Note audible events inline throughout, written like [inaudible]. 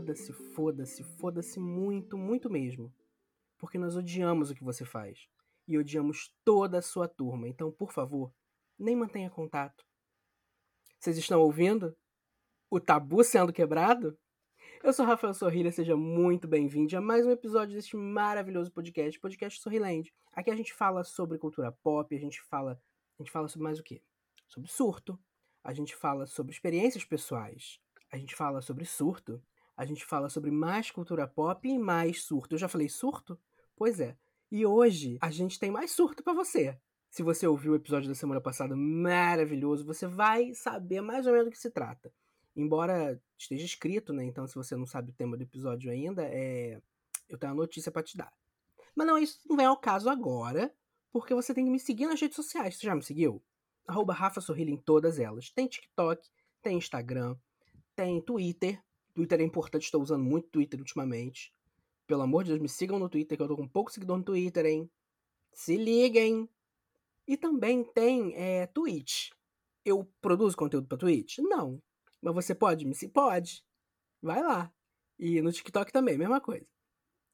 foda-se, foda-se, foda-se muito, muito mesmo. Porque nós odiamos o que você faz. E odiamos toda a sua turma. Então, por favor, nem mantenha contato. Vocês estão ouvindo? O tabu sendo quebrado? Eu sou Rafael Sorrilha, seja muito bem-vindo a mais um episódio deste maravilhoso podcast, podcast Sorriland. Aqui a gente fala sobre cultura pop, a gente fala, a gente fala sobre mais o quê? Sobre surto, a gente fala sobre experiências pessoais, a gente fala sobre surto, a gente fala sobre mais cultura pop e mais surto. Eu já falei surto? Pois é. E hoje a gente tem mais surto para você. Se você ouviu o episódio da semana passada maravilhoso, você vai saber mais ou menos do que se trata. Embora esteja escrito, né? Então, se você não sabe o tema do episódio ainda, é... eu tenho uma notícia para te dar. Mas não, isso não vem ao caso agora, porque você tem que me seguir nas redes sociais. Você já me seguiu? Arroba Rafa Sorrilha em todas elas. Tem TikTok, tem Instagram, tem Twitter. Twitter é importante, estou usando muito Twitter ultimamente. Pelo amor de Deus, me sigam no Twitter, que eu tô com pouco seguidor no Twitter, hein? Se liguem! E também tem é, Twitch. Eu produzo conteúdo para Twitch? Não. Mas você pode me seguir? Pode. Vai lá. E no TikTok também, mesma coisa.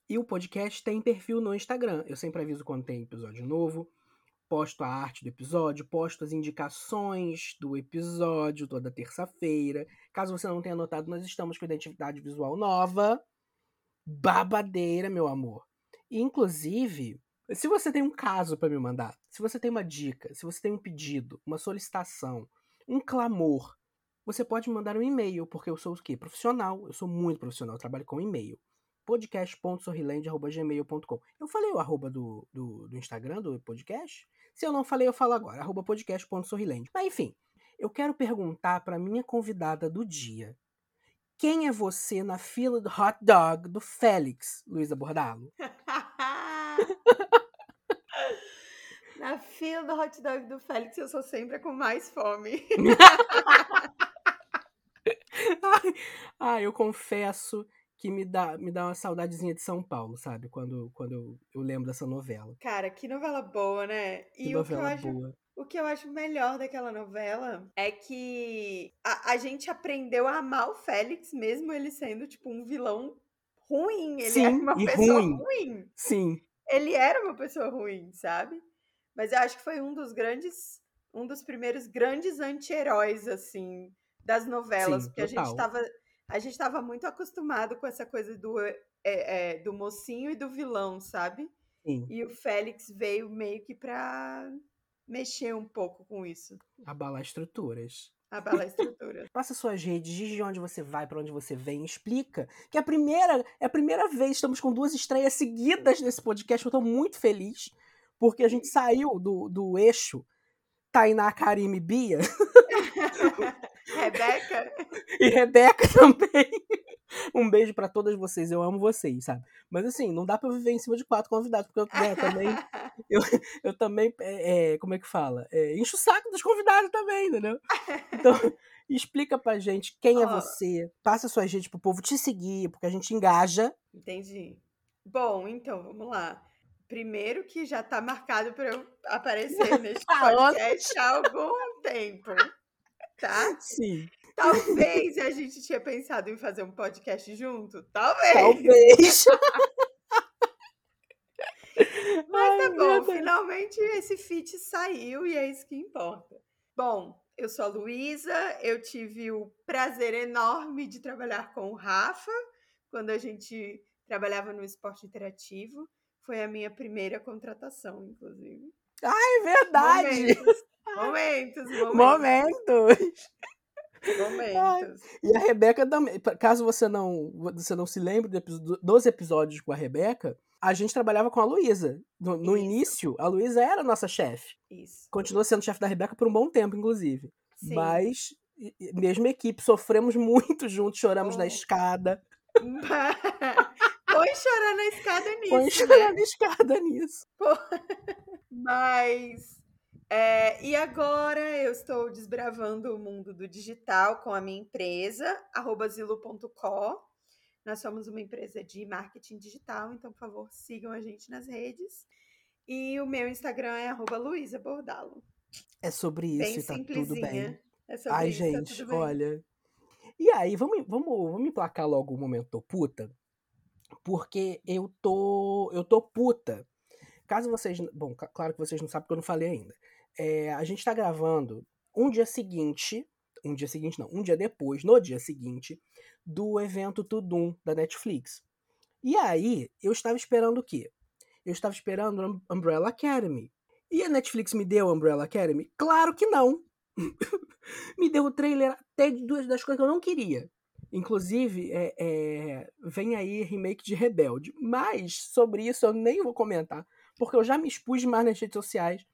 E o podcast tem perfil no Instagram. Eu sempre aviso quando tem episódio novo posto a arte do episódio, posto as indicações do episódio toda terça-feira. Caso você não tenha notado, nós estamos com identidade visual nova. Babadeira, meu amor. E, inclusive, se você tem um caso para me mandar, se você tem uma dica, se você tem um pedido, uma solicitação, um clamor, você pode mandar um e-mail, porque eu sou o quê? Profissional. Eu sou muito profissional, eu trabalho com e-mail podcast.sorrilende.gmail.com. Eu falei o arroba do, do, do, Instagram do podcast? Se eu não falei, eu falo agora, arroba podcast.sorrilende. Mas enfim, eu quero perguntar para minha convidada do dia. Quem é você na fila do hot dog do Félix, Luísa Bordalo? [laughs] na fila do hot dog do Félix, eu sou sempre com mais fome. [laughs] ai, ai, eu confesso que me dá, me dá uma saudadezinha de São Paulo, sabe? Quando, quando eu, eu lembro dessa novela. Cara, que novela boa, né? Que e novela o que eu boa. Acho, o que eu acho melhor daquela novela é que a, a gente aprendeu a amar o Félix, mesmo ele sendo, tipo, um vilão ruim. Ele Sim, era uma pessoa ruim. ruim. Sim. Ele era uma pessoa ruim, sabe? Mas eu acho que foi um dos grandes, um dos primeiros grandes anti-heróis, assim, das novelas. Sim, porque total. a gente tava a gente estava muito acostumado com essa coisa do, é, é, do mocinho e do vilão, sabe? Sim. E o Félix veio meio que pra mexer um pouco com isso. Abalar estruturas. Abalar [laughs] estruturas. Passa suas redes, diz de onde você vai, para onde você vem, explica. Que é a primeira, é a primeira vez, estamos com duas estreias seguidas nesse podcast, eu tô muito feliz, porque a gente saiu do, do eixo Tainá, Karime Bia. [laughs] Rebeca. [laughs] E Rebeca também. [laughs] Um beijo para todas vocês, eu amo vocês, sabe? Mas assim, não dá pra viver em cima de quatro convidados, porque eu né, também. [laughs] Eu, eu também, é, é, como é que fala? É, encho o saco dos convidados também, entendeu? Então, explica pra gente quem é você, passa sua gente pro povo te seguir, porque a gente engaja. Entendi. Bom, então, vamos lá. Primeiro que já tá marcado para eu aparecer neste podcast há algum tempo tá? Sim. Talvez a gente tinha pensado em fazer um podcast junto. Talvez. Talvez. [laughs] Mas Ai, tá bom, finalmente esse fit saiu e é isso que importa. Bom, eu sou a Luísa, eu tive o prazer enorme de trabalhar com o Rafa quando a gente trabalhava no esporte interativo. Foi a minha primeira contratação, inclusive. Ai, verdade! [laughs] Momentos. Momentos, momentos. Momentos. E a Rebeca também. Caso você não, você não se lembre dos episódios com a Rebeca, a gente trabalhava com a Luísa. No, no início, a Luísa era a nossa chefe. Isso. Continua sendo chefe da Rebeca por um bom tempo, inclusive. Sim. Mas, mesma equipe, sofremos [laughs] muito juntos, choramos oh. na escada. [laughs] Põe chorar na escada nisso. Põe chorar né? na escada nisso. Mas é, e agora eu estou desbravando o mundo do digital com a minha empresa, zilo.co. Nós somos uma empresa de marketing digital, então, por favor, sigam a gente nas redes. E o meu Instagram é Luísa Bordalo. É sobre isso bem e tá tudo bem. É sobre Ai, isso, gente, tá olha. E aí, vamos, vamos, vamos emplacar logo o momento tô puta, porque eu tô, eu tô puta. Caso vocês, bom, claro que vocês não sabem porque eu não falei ainda. É, a gente tá gravando um dia seguinte, um dia seguinte não, um dia depois, no dia seguinte, do evento Tudum da Netflix. E aí, eu estava esperando o quê? Eu estava esperando Umbrella Academy. E a Netflix me deu Umbrella Academy? Claro que não. [laughs] me deu o trailer até de duas das coisas que eu não queria. Inclusive, é, é, vem aí remake de Rebelde. Mas sobre isso eu nem vou comentar, porque eu já me expus mais nas redes sociais,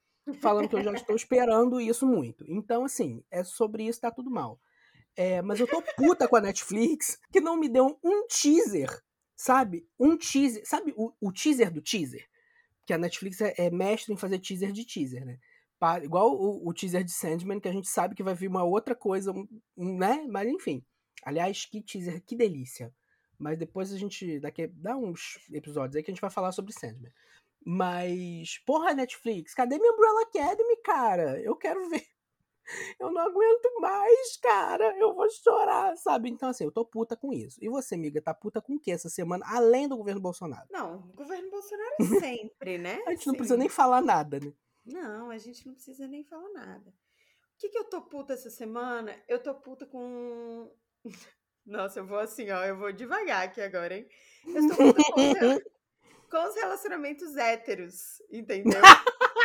falando que eu já [laughs] estou esperando isso muito. Então, assim, é sobre isso, tá tudo mal. É, mas eu tô puta com a Netflix, que não me deu um teaser Sabe? Um teaser. Sabe o, o teaser do teaser? Que a Netflix é, é, mestre em fazer teaser de teaser, né? igual o, o, teaser de Sandman, que a gente sabe que vai vir uma outra coisa, né? Mas enfim. Aliás, que teaser, que delícia. Mas depois a gente. Daqui dá uns episódios aí que a gente vai falar sobre Sandman. Mas, porra, Netflix, cadê minha Umbrella Academy, cara? Eu quero ver [laughs] eu não aguento mais, cara. Eu vou chorar, sabe? Então, assim, eu tô puta com isso. E você, amiga, tá puta com o que essa semana, além do governo Bolsonaro? Não, o governo Bolsonaro é sempre, né? [laughs] a gente não precisa nem falar nada, né? Não, a gente não precisa nem falar nada. O que, que eu tô puta essa semana? Eu tô puta com. Nossa, eu vou assim, ó, eu vou devagar aqui agora, hein? Eu com, com os relacionamentos héteros, entendeu?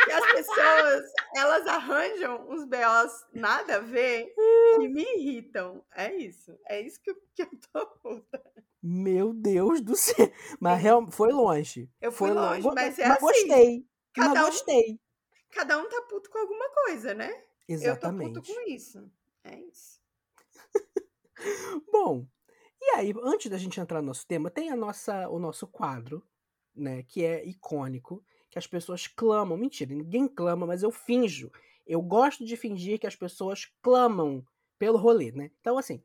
que as pessoas, elas arranjam uns BOs nada a ver que me irritam. É isso. É isso que eu, que eu tô puta. Meu Deus do céu. Mas real, foi longe. Eu fui foi longe, longe, mas é mas assim. Gostei. Cada mas um, gostei. Cada um tá puto com alguma coisa, né? Exatamente. Eu tô puto com isso. É isso. [laughs] Bom, e aí, antes da gente entrar no nosso tema, tem a nossa, o nosso quadro, né, que é icônico, que as pessoas clamam. Mentira, ninguém clama, mas eu finjo. Eu gosto de fingir que as pessoas clamam pelo rolê, né? Então, assim,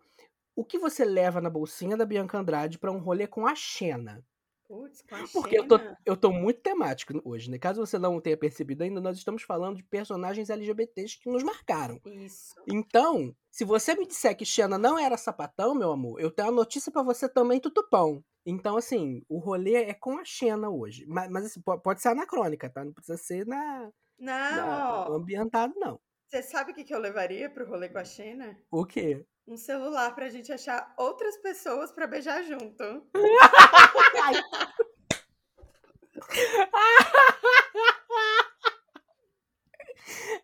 o que você leva na bolsinha da Bianca Andrade para um rolê com a Xena? Putz, com a Porque eu tô, eu tô muito temático hoje, né? Caso você não tenha percebido ainda, nós estamos falando de personagens LGBTs que nos marcaram. Isso. Então, se você me disser que Xena não era sapatão, meu amor, eu tenho uma notícia para você também, tutupão. Então, assim, o rolê é com a Xena hoje. Mas, mas assim, pode ser anacrônica, tá? Não precisa ser na. Não. na ambientado, não. Você sabe o que, que eu levaria pro rolê com a Xena? O quê? Um celular pra gente achar outras pessoas pra beijar junto. [laughs] [laughs]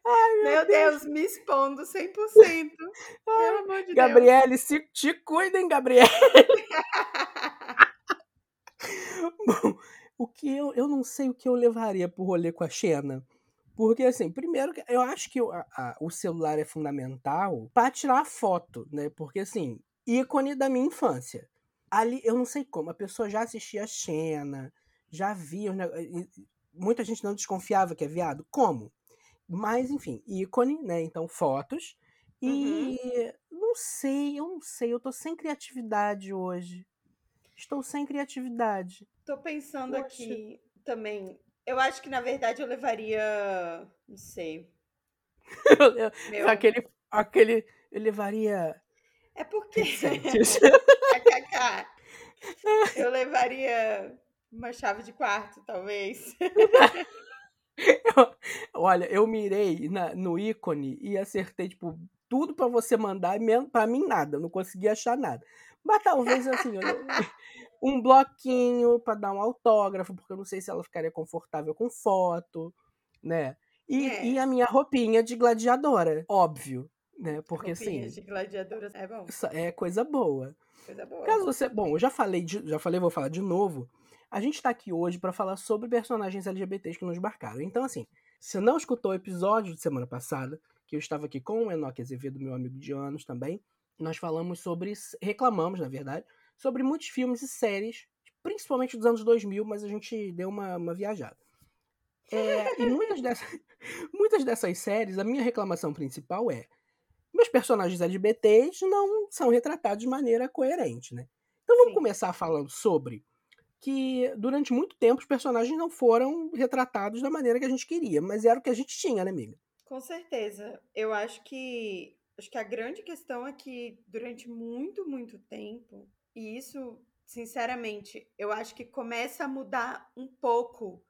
Ai, meu, meu Deus. Deus, me expondo 100%. Pelo amor de Gabriele, Deus. se te cuidem, Gabriele. Bom, [laughs] o que eu, eu não sei o que eu levaria pro rolê com a Xena. Porque, assim, primeiro, eu acho que o, a, o celular é fundamental para tirar foto, né? Porque, assim, ícone da minha infância. Ali, eu não sei como, a pessoa já assistia a Xena, já via. Muita gente não desconfiava que é viado. Como? Mas, enfim, ícone, né? Então, fotos. E uhum. não sei, eu não sei, eu tô sem criatividade hoje. Estou sem criatividade. Tô pensando Poxa. aqui também. Eu acho que, na verdade, eu levaria. Não sei. [laughs] Meu... aquele, aquele. Eu levaria. É porque. [laughs] eu [laughs] levaria uma chave de quarto, talvez. Olha, eu mirei na, no ícone e acertei, tipo, tudo para você mandar, para mim nada, não consegui achar nada. Mas talvez assim, [laughs] um bloquinho para dar um autógrafo, porque eu não sei se ela ficaria confortável com foto, né? E, é. e a minha roupinha de gladiadora, óbvio, né? Porque roupinha assim. de gladiadora é bom. É coisa boa. Coisa boa. Caso você, bom, eu já falei, de, já falei, vou falar de novo. A gente tá aqui hoje para falar sobre personagens LGBTs que nos marcaram. Então, assim, se não escutou o episódio de semana passada, que eu estava aqui com o Enoque Azevedo, meu amigo de anos também, nós falamos sobre, reclamamos, na verdade, sobre muitos filmes e séries, principalmente dos anos 2000, mas a gente deu uma, uma viajada. É, e muitas dessas, [laughs] muitas dessas séries, a minha reclamação principal é meus personagens LGBTs não são retratados de maneira coerente, né? Então vamos Sim. começar falando sobre que durante muito tempo os personagens não foram retratados da maneira que a gente queria, mas era o que a gente tinha, né, amiga? Com certeza. Eu acho que Acho que a grande questão é que durante muito, muito tempo, e isso, sinceramente, eu acho que começa a mudar um pouco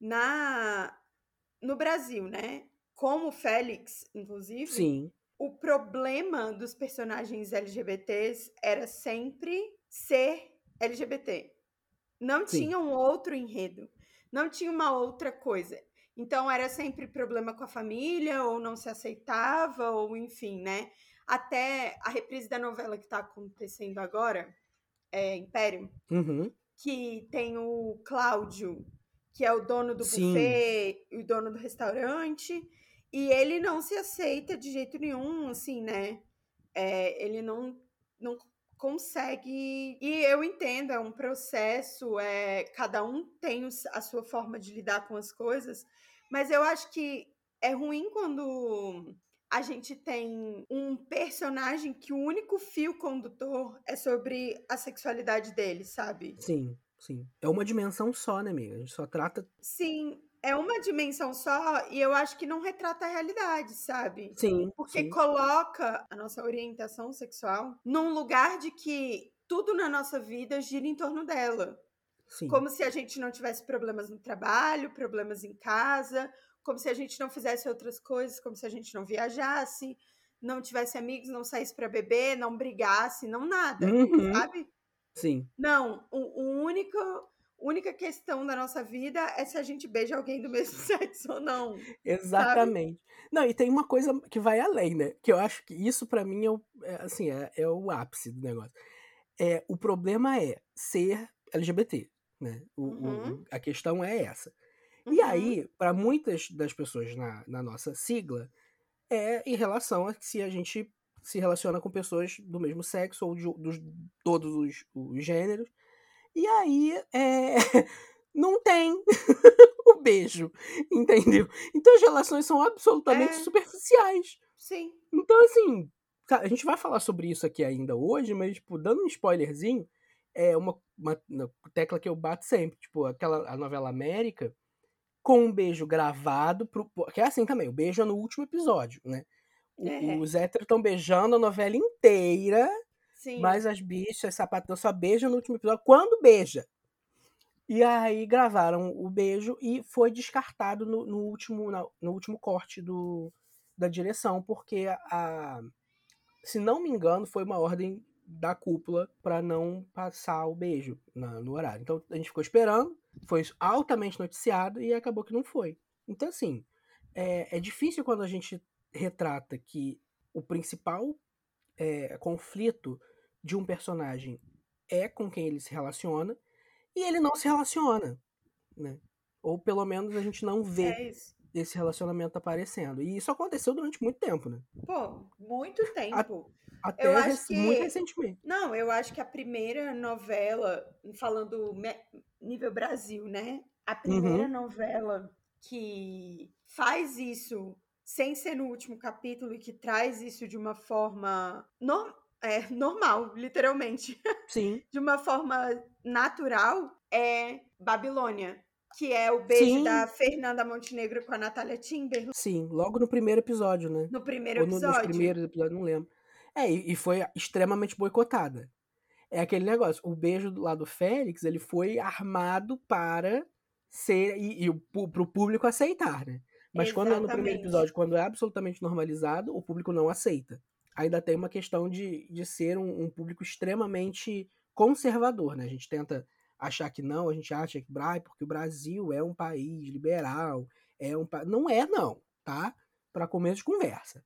na no Brasil, né? Como o Félix, inclusive. Sim. O problema dos personagens LGBTs era sempre ser LGBT. Não Sim. tinha um outro enredo. Não tinha uma outra coisa. Então era sempre problema com a família, ou não se aceitava, ou enfim, né? Até a reprise da novela que está acontecendo agora, é Império, Uhum. que tem o Cláudio, que é o dono do Sim. buffet e o dono do restaurante, e ele não se aceita de jeito nenhum, assim, né? É, ele não, não consegue. E eu entendo, é um processo, é, cada um tem a sua forma de lidar com as coisas, mas eu acho que é ruim quando a gente tem um personagem que o único fio condutor é sobre a sexualidade dele, sabe? Sim, sim. É uma dimensão só, né, amiga? A gente só trata. Sim, é uma dimensão só e eu acho que não retrata a realidade, sabe? Sim. Porque sim. coloca a nossa orientação sexual num lugar de que tudo na nossa vida gira em torno dela. Sim. Como se a gente não tivesse problemas no trabalho, problemas em casa, como se a gente não fizesse outras coisas, como se a gente não viajasse, não tivesse amigos, não saísse para beber, não brigasse, não nada, Uhum. sabe? Sim. Não, o, o único, única questão da nossa vida é se a gente beija alguém do [laughs] mesmo sexo ou não. Exatamente. Não, e tem uma coisa que vai além, né? Que eu acho que isso pra mim é o, é, assim, é, é o ápice do negócio. É, o problema é ser LGBT, né? O, o- Uhum. a questão é essa. E Uhum. aí, para muitas das pessoas na, na nossa sigla, é em relação a se a gente se relaciona com pessoas do mesmo sexo ou de dos, todos os, os gêneros. E aí, é, [laughs] não tem [laughs] o beijo, entendeu? Então as relações são absolutamente É. superficiais. Sim. Então, assim, a gente vai falar sobre isso aqui ainda hoje, mas, tipo, dando um spoilerzinho, é uma, uma uma tecla que eu bato sempre, tipo, aquela a novela América, com um beijo gravado, pro, que é assim também, o beijo é no último episódio, né? O- É. Os héteros estão beijando a novela inteira, Sim. mas as bichas, sapatão, só beijam no último episódio, quando beija. E aí gravaram o beijo e foi descartado no, no último, na- no último corte do, da direção, porque a, se não me engano, foi uma ordem da cúpula para não passar o beijo na- no horário. Então a gente ficou esperando, foi altamente noticiado e acabou que não foi. Então, assim, é, é difícil quando a gente retrata que o principal é, conflito de um personagem é com quem ele se relaciona e ele não se relaciona, né? Ou pelo menos a gente não vê É esse relacionamento aparecendo. E isso aconteceu durante muito tempo, né? Pô, muito tempo. Até Eu acho que- muito recentemente. Não, eu acho que a primeira novela, falando nível Brasil, né? A primeira Uhum. novela que faz isso sem ser no último capítulo e que traz isso de uma forma nor- é, [laughs] normal, literalmente, Sim, [laughs] de uma forma natural, é Babilônia, que é o beijo Sim. da Fernanda Montenegro com a Natália Timber sim. Logo no primeiro episódio, né? no primeiro Ou no- nos episódio. primeiros episódios, não lembro. É, e, foi extremamente boicotada. É aquele negócio, o beijo do- lá do Félix, ele foi armado para ser, e, e pro público aceitar, né? Mas quando é no primeiro episódio, quando é absolutamente normalizado, o público não aceita. Ainda tem uma questão de, de ser um, um público extremamente conservador, né? A gente tenta achar que não, a gente acha que Brai, porque o Brasil é um país liberal, é um pa... não é não, tá? Para começo de conversa.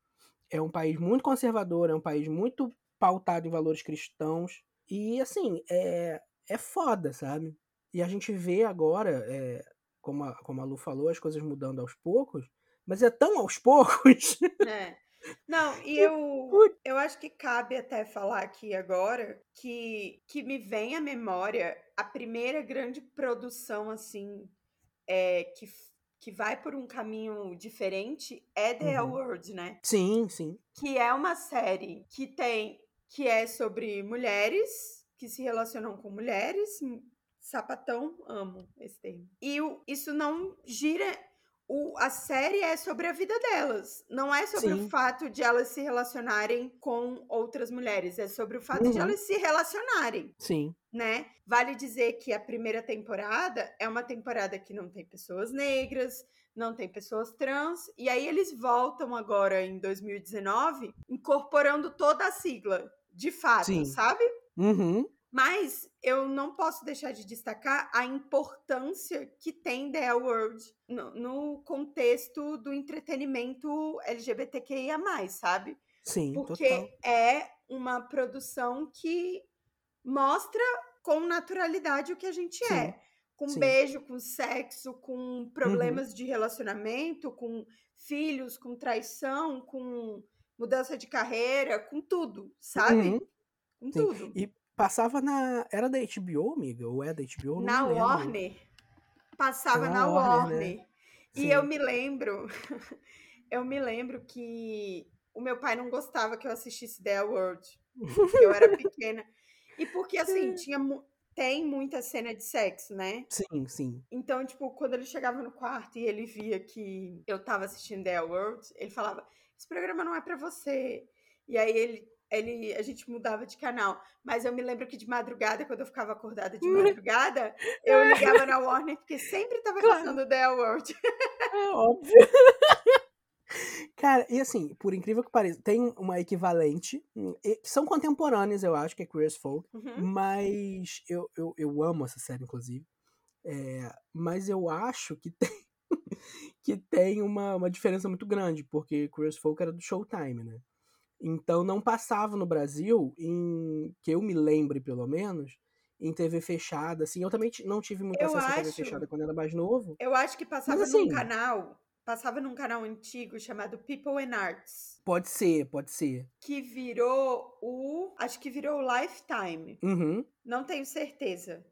É um país muito conservador, é um país muito pautado em valores cristãos e assim, é é foda, sabe? E a gente vê agora, é, como, a, como a Lu falou, as coisas mudando aos poucos, mas é tão aos poucos. [laughs] É. Não, e eu, eu acho que cabe até falar aqui agora que, que me vem à memória a primeira grande produção, assim, é, que, que vai por um caminho diferente é The Uhum. Word, né? sim, sim. Que é uma série que tem, que é sobre mulheres que se relacionam com mulheres, sapatão, amo esse termo. E o- isso não gira o, a série é sobre a vida delas. Não é sobre Sim. o fato de elas se relacionarem com outras mulheres. É sobre o fato de Uhum. elas se relacionarem, Sim. né? Vale dizer que a primeira temporada é uma temporada que não tem pessoas negras, não tem pessoas trans. E aí eles voltam agora em 2019, incorporando toda a sigla, de fato, Sim. sabe? Uhum. Mas eu não posso deixar de destacar a importância que tem The World no, no contexto do entretenimento LGBTQIA, sabe? Sim, Porque total. é uma produção que mostra com naturalidade o que a gente Sim, é. Com sim. Uhum. beijo, com sexo, com problemas de relacionamento, com filhos, com traição, com mudança de carreira, com tudo, sabe? Uhum. Com Sim. tudo. E passava na. Era da HBO, amiga? Ou é da HBO? Não Na lembro. Warner. Passava Na na Warner, Warner. né? E eu me lembro, [laughs] eu me lembro que o meu pai não gostava que eu assistisse The World, porque eu era [laughs] pequena. E porque assim, tinha tem muita cena de sexo, né? Sim, sim. Então, tipo, quando ele chegava no quarto e ele via que eu tava assistindo The World, ele falava: "Esse programa não é pra você". E aí ele ele a gente mudava de canal, mas eu me lembro que de madrugada, quando eu ficava acordada de [laughs] madrugada, eu ligava na Warner porque sempre tava Claro. passando The World. É óbvio. [laughs] Cara, e assim, por incrível que pareça, tem uma equivalente, hum, que são contemporâneas, eu acho, que é Queer as Folk, Uhum. mas eu, eu, eu amo essa série, inclusive. É, mas eu acho que tem, [laughs] que tem uma, uma diferença muito grande, porque Queer as Folk era do Showtime, né? Então não passava no Brasil, em que eu me lembre pelo menos, em TV fechada, assim. Eu também não tive muito Eu acesso à TV acho- fechada quando era mais novo. Eu acho que passava assim- num canal, passava num canal antigo chamado People and Arts, Pode ser, pode ser. que virou o, acho que virou o Lifetime. Uhum. Não tenho certeza.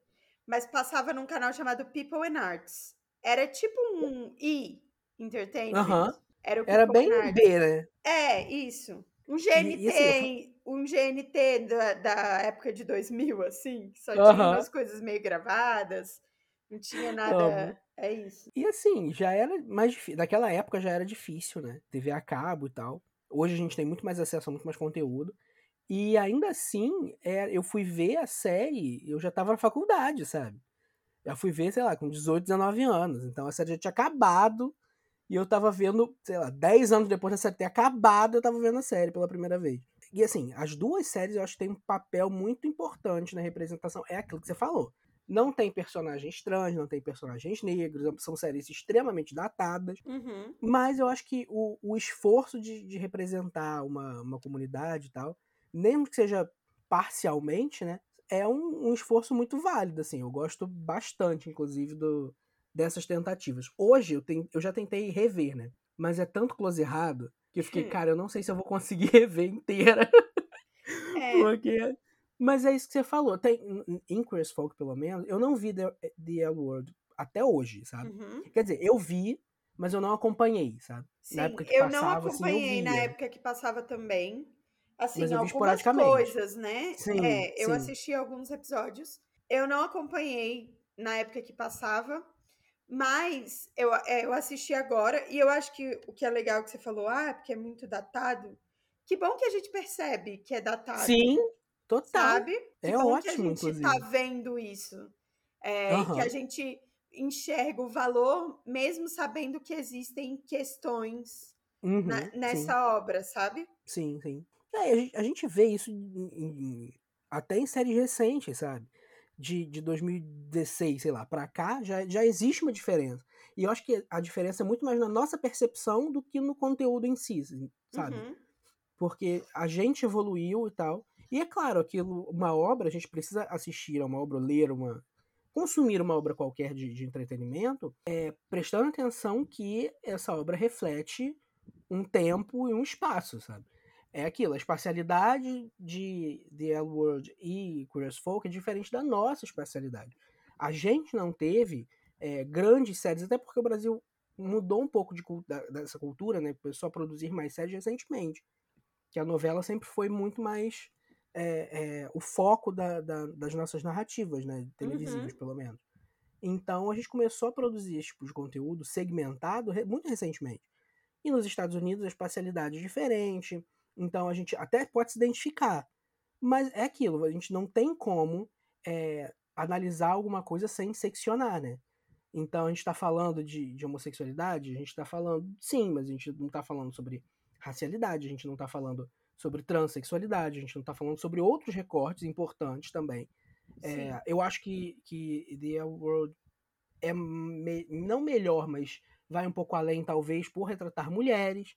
Mas passava num canal chamado People and Arts. Era tipo um E Entertainment. Aham. Era o Era bem. B, né? É, isso. Um E- GNT, e assim, um GNT da, da época de 2000, assim, que só tinha umas coisas meio gravadas, não tinha nada. É isso. E assim, já era mais difícil. Naquela época já era difícil, né? TV a cabo e tal. Hoje a gente tem muito mais acesso a muito mais conteúdo. E ainda assim, é, eu fui ver a série, eu já tava na faculdade, sabe? Já fui ver, sei lá, com 18, 19 anos. Então a série já tinha acabado. E eu tava vendo, sei lá, 10 anos depois da série ter acabado, eu tava vendo a série pela primeira vez. E assim, as duas séries eu acho que têm um papel muito importante na representação. É aquilo que você falou. Não tem personagens trans, não tem personagens negros, são séries extremamente datadas. Uhum. Mas eu acho que o, o esforço de, de representar uma, uma comunidade e tal, mesmo que seja parcialmente, né? É um, um esforço muito válido, assim. Eu gosto bastante, inclusive, do, dessas tentativas. Hoje eu, ten- eu já tentei rever, né? Mas é tanto close errado que eu fiquei, Hum. cara, eu não sei se eu vou conseguir [laughs] rever inteira. [laughs] É, Porque. Mas é isso que você falou. Tem, em- Queer Folk, pelo menos, eu não vi The, The L Word até hoje, sabe? uhum. Quer dizer, eu vi, mas eu não acompanhei, sabe? Sim, Na época que eu não passava, assim, eu acompanhei na época que passava também. Assim, Mas eu algumas coisas, né? Sim, é, eu sim. assisti alguns episódios. Eu não acompanhei na época que passava, mas eu, é, eu assisti agora e eu acho que o que é legal que você falou, ah, porque é muito datado. Que bom que a gente percebe que é datado, Sim, total. sabe? Que É bom que a ótimo, gente inclusive. tá vendo isso. É, e que a gente enxerga o valor, mesmo sabendo que existem questões Uhum, na- sim, nessa obra, sabe? sim, sim. É, a, gente, a gente vê isso em- em- até em séries recentes, sabe? De, de 2016, sei lá, pra cá, já, já existe uma diferença. E eu acho que a diferença é muito mais na nossa percepção do que no conteúdo em si, sabe? Uhum. porque a gente evoluiu e tal. E é claro, aquilo, uma obra, a gente precisa assistir a uma obra, ler uma. consumir uma obra qualquer de, de entretenimento, é, prestando atenção que essa obra reflete um tempo e um espaço, sabe? É aquilo, a espacialidade de The L World e as Folk é diferente da nossa espacialidade. A gente não teve é, grandes séries, até porque o Brasil mudou um pouco de, da- dessa cultura, né? Começou a produzir mais séries recentemente que a novela sempre foi muito mais é, é, o foco da- da- das nossas narrativas, né? Televisivas, Uhum. pelo menos. Então a gente começou a produzir esse tipo de conteúdo segmentado muito recentemente. E nos Estados Unidos a espacialidade é diferente, então a gente até pode se identificar. Mas é aquilo, a gente não tem como é, analisar alguma coisa sem seccionar, né? Então a gente está falando de, de, homossexualidade, a gente está falando, sim, mas a gente não está falando sobre racialidade, a gente não está falando sobre transexualidade, a gente não está falando sobre outros recortes importantes também. É, eu acho que, que The World é me, não melhor, mas vai um pouco além, talvez, por retratar mulheres.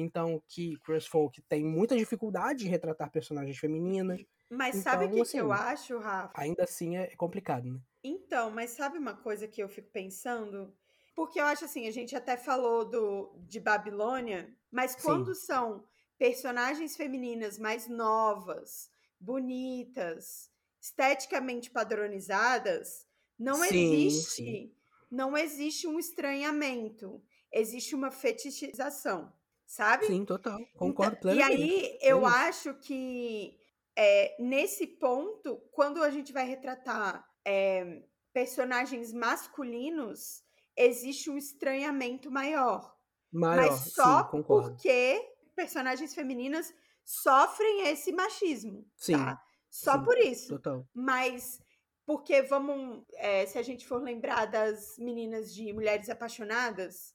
Então, que Chris Folk tem muita dificuldade de retratar personagens femininas. Mas então, sabe o que, assim, que eu acho, Rafa? Ainda assim é complicado, né? Então, mas sabe uma coisa que eu fico pensando? Porque eu acho assim, a gente até falou do, de Babilônia, mas quando Sim. são personagens femininas mais novas, bonitas, esteticamente padronizadas, não sim, existe, sim. não existe um estranhamento, existe uma fetichização, sabe? Sim, total, concordo então, plenamente. E aí eu é acho que é, nesse ponto, quando a gente vai retratar é, personagens masculinos, existe um estranhamento maior. Maior, mas só sim, porque personagens femininas sofrem esse machismo. Sim. Tá? Só sim, por isso. Total. Mas porque vamos, é, se a gente for lembrar das meninas de Mulheres Apaixonadas,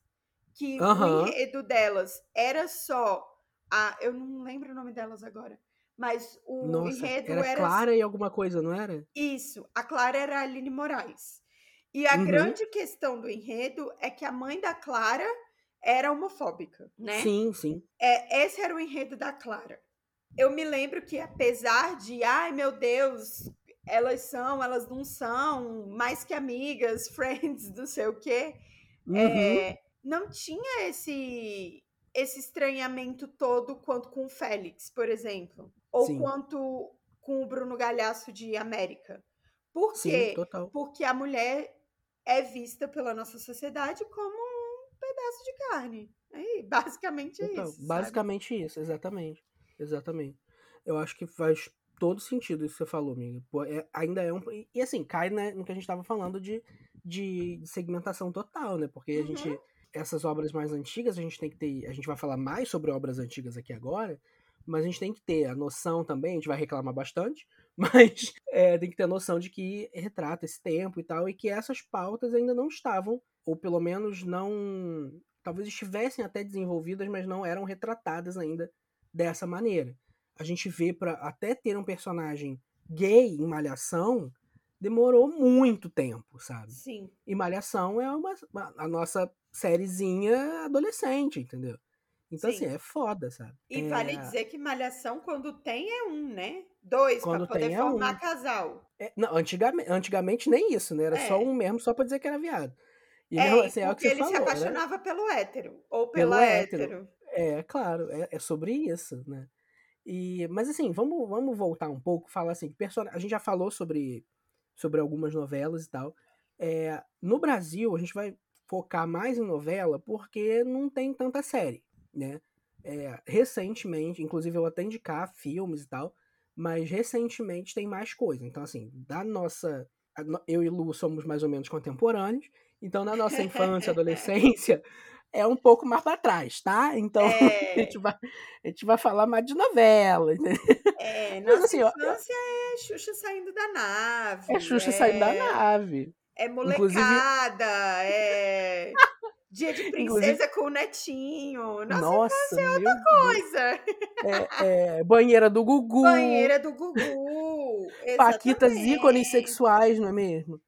que uhum. o enredo delas era só a, eu não lembro o nome delas agora, mas o Nossa, enredo era, era Clara e alguma coisa, não era? Isso, a Clara era a Aline Moraes. E a uhum. grande questão do enredo é que a mãe da Clara era homofóbica, né? Sim, sim. É, esse era o enredo da Clara. Eu me lembro que, apesar de, ai meu Deus, elas são, elas não são, mais que amigas, [laughs] friends, não sei o quê, uhum. é, não tinha esse esse estranhamento todo quanto com o Félix, por exemplo, ou Sim. quanto com o Bruno Galhaço de América. Por quê? Sim, Porque a mulher é vista pela nossa sociedade como pedaço de carne. Aí, basicamente é então, isso. Basicamente sabe? isso, exatamente. Exatamente. Eu acho que faz todo sentido isso que você falou, amiga. É, ainda é um. E assim, cai né, no que a gente estava falando de, de, segmentação total, né? Porque a uhum. gente. Essas obras mais antigas, a gente tem que ter. A gente vai falar mais sobre obras antigas aqui agora, mas a gente tem que ter a noção também, a gente vai reclamar bastante, [laughs] mas é, tem que ter a noção de que retrata esse tempo e tal, e que essas pautas ainda não estavam ou pelo menos não. Talvez estivessem até desenvolvidas, mas não eram retratadas ainda dessa maneira. A gente vê para até ter um personagem gay em Malhação demorou muito tempo, sabe? Sim. E Malhação é uma, uma a nossa sériezinha adolescente, entendeu? Então, Sim. assim, é foda, sabe? E é... vale dizer que Malhação, quando tem, é um, né? Dois, quando pra poder tem, formar é um. casal. É, não, antigamente, antigamente nem isso, né? Era é. só um mesmo, só pra dizer que era viado. E é, assim, é porque ele falou, se né? apaixonava né? pelo hétero, ou pela pelo hétero. hétero. É, claro, é, é, sobre isso, né? E, mas assim, vamos, vamos voltar um pouco, falar assim, person... a gente já falou sobre, sobre algumas novelas e tal. É, no Brasil, a gente vai focar mais em novela porque não tem tanta série, né? É, recentemente, inclusive eu até indicar filmes e tal, mas recentemente tem mais coisa. Então, assim, da nossa. Eu e Lu somos mais ou menos contemporâneos, então, na nossa infância, [laughs] adolescência, é um pouco mais para trás, tá? Então, [laughs] é. a, gente vai, a gente vai falar mais de novela, entendeu? É, nossa Mas, assim, infância ó, é Xuxa saindo da nave. É Xuxa é... saindo da nave. É molecada, Inclusive... é dia de princesa Inclusive... com o netinho. Nossa, nossa é outra coisa. É, é, banheira do Gugu. Banheira do Gugu. [laughs] Paquitas ícones sexuais, não é mesmo?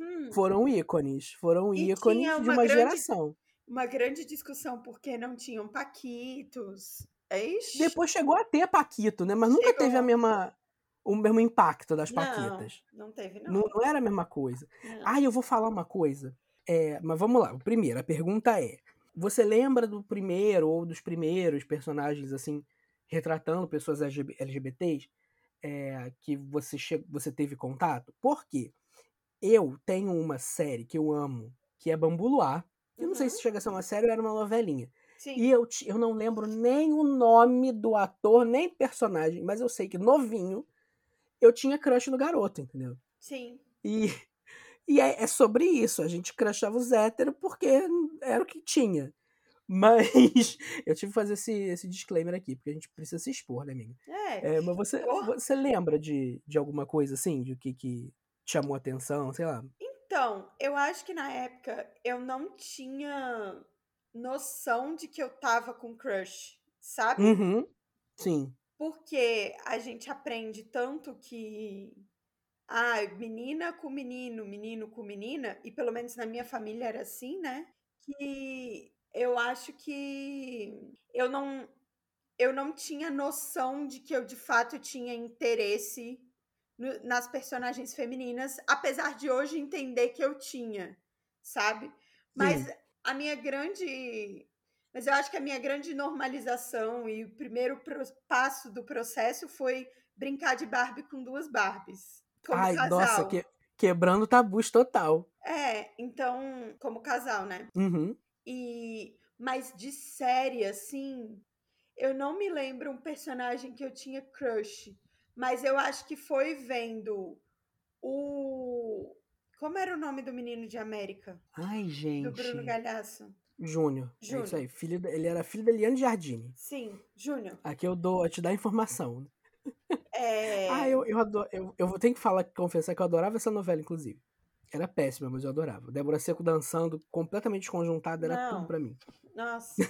hum. Foram ícones, foram e ícones uma de uma grande, geração. Uma grande discussão porque não tinham paquitos. Ixi. Depois chegou a ter paquito, né? Mas nunca chegou. teve a mesma o mesmo impacto das paquitas. Não, não teve não. Não, não era a mesma coisa. Ah, eu vou falar uma coisa. É, mas vamos lá. Primeiro, a pergunta é: você lembra do primeiro ou dos primeiros personagens assim retratando pessoas LGBTs é, que você, você teve contato? Por quê? Eu tenho uma série que eu amo, que é Bambu Luar. Eu não sei se uhum. chega a ser uma série ou era uma novelinha. Sim. E eu, eu não lembro nem o nome do ator, nem personagem, mas eu sei que novinho eu tinha crush no garoto, entendeu? Sim. E, [laughs] E é, é sobre isso. A gente crachava os héteros porque era o que tinha. Mas [laughs] eu tive que fazer esse, esse disclaimer aqui, porque a gente precisa se expor, né, amiga? É. É, mas você, você lembra de, de alguma coisa assim, de o que, que chamou atenção, sei lá? Então, eu acho que na época eu não tinha noção de que eu tava com crush, sabe? Uhum. Sim. Porque a gente aprende tanto que. Ah, menina com menino, menino com menina, e pelo menos na minha família era assim, né? Que eu acho que eu não eu não tinha noção de que eu de fato tinha interesse no, nas personagens femininas, apesar de hoje entender que eu tinha, sabe? Mas Sim. a minha grande mas eu acho que a minha grande normalização e o primeiro passo do processo foi brincar de Barbie com duas Barbies. Como Ai, casal. nossa, que, quebrando tabus total. É, então, como casal, né? Uhum. E mas de série assim, eu não me lembro um personagem que eu tinha crush, mas eu acho que foi vendo o como era o nome do menino de América? Ai, gente. Do Bruno Galhaço. Júnior. É isso aí. Filho, ele era filho da Eliane Jardine. Sim, Júnior. Aqui eu dou, eu te dar informação. É... ah, eu, eu, adoro, eu, eu tenho que falar, confessar que eu adorava essa novela, inclusive. Era péssima, mas eu adorava. Débora Seco dançando, completamente desconjuntada, era Não. tudo pra mim. Nossa.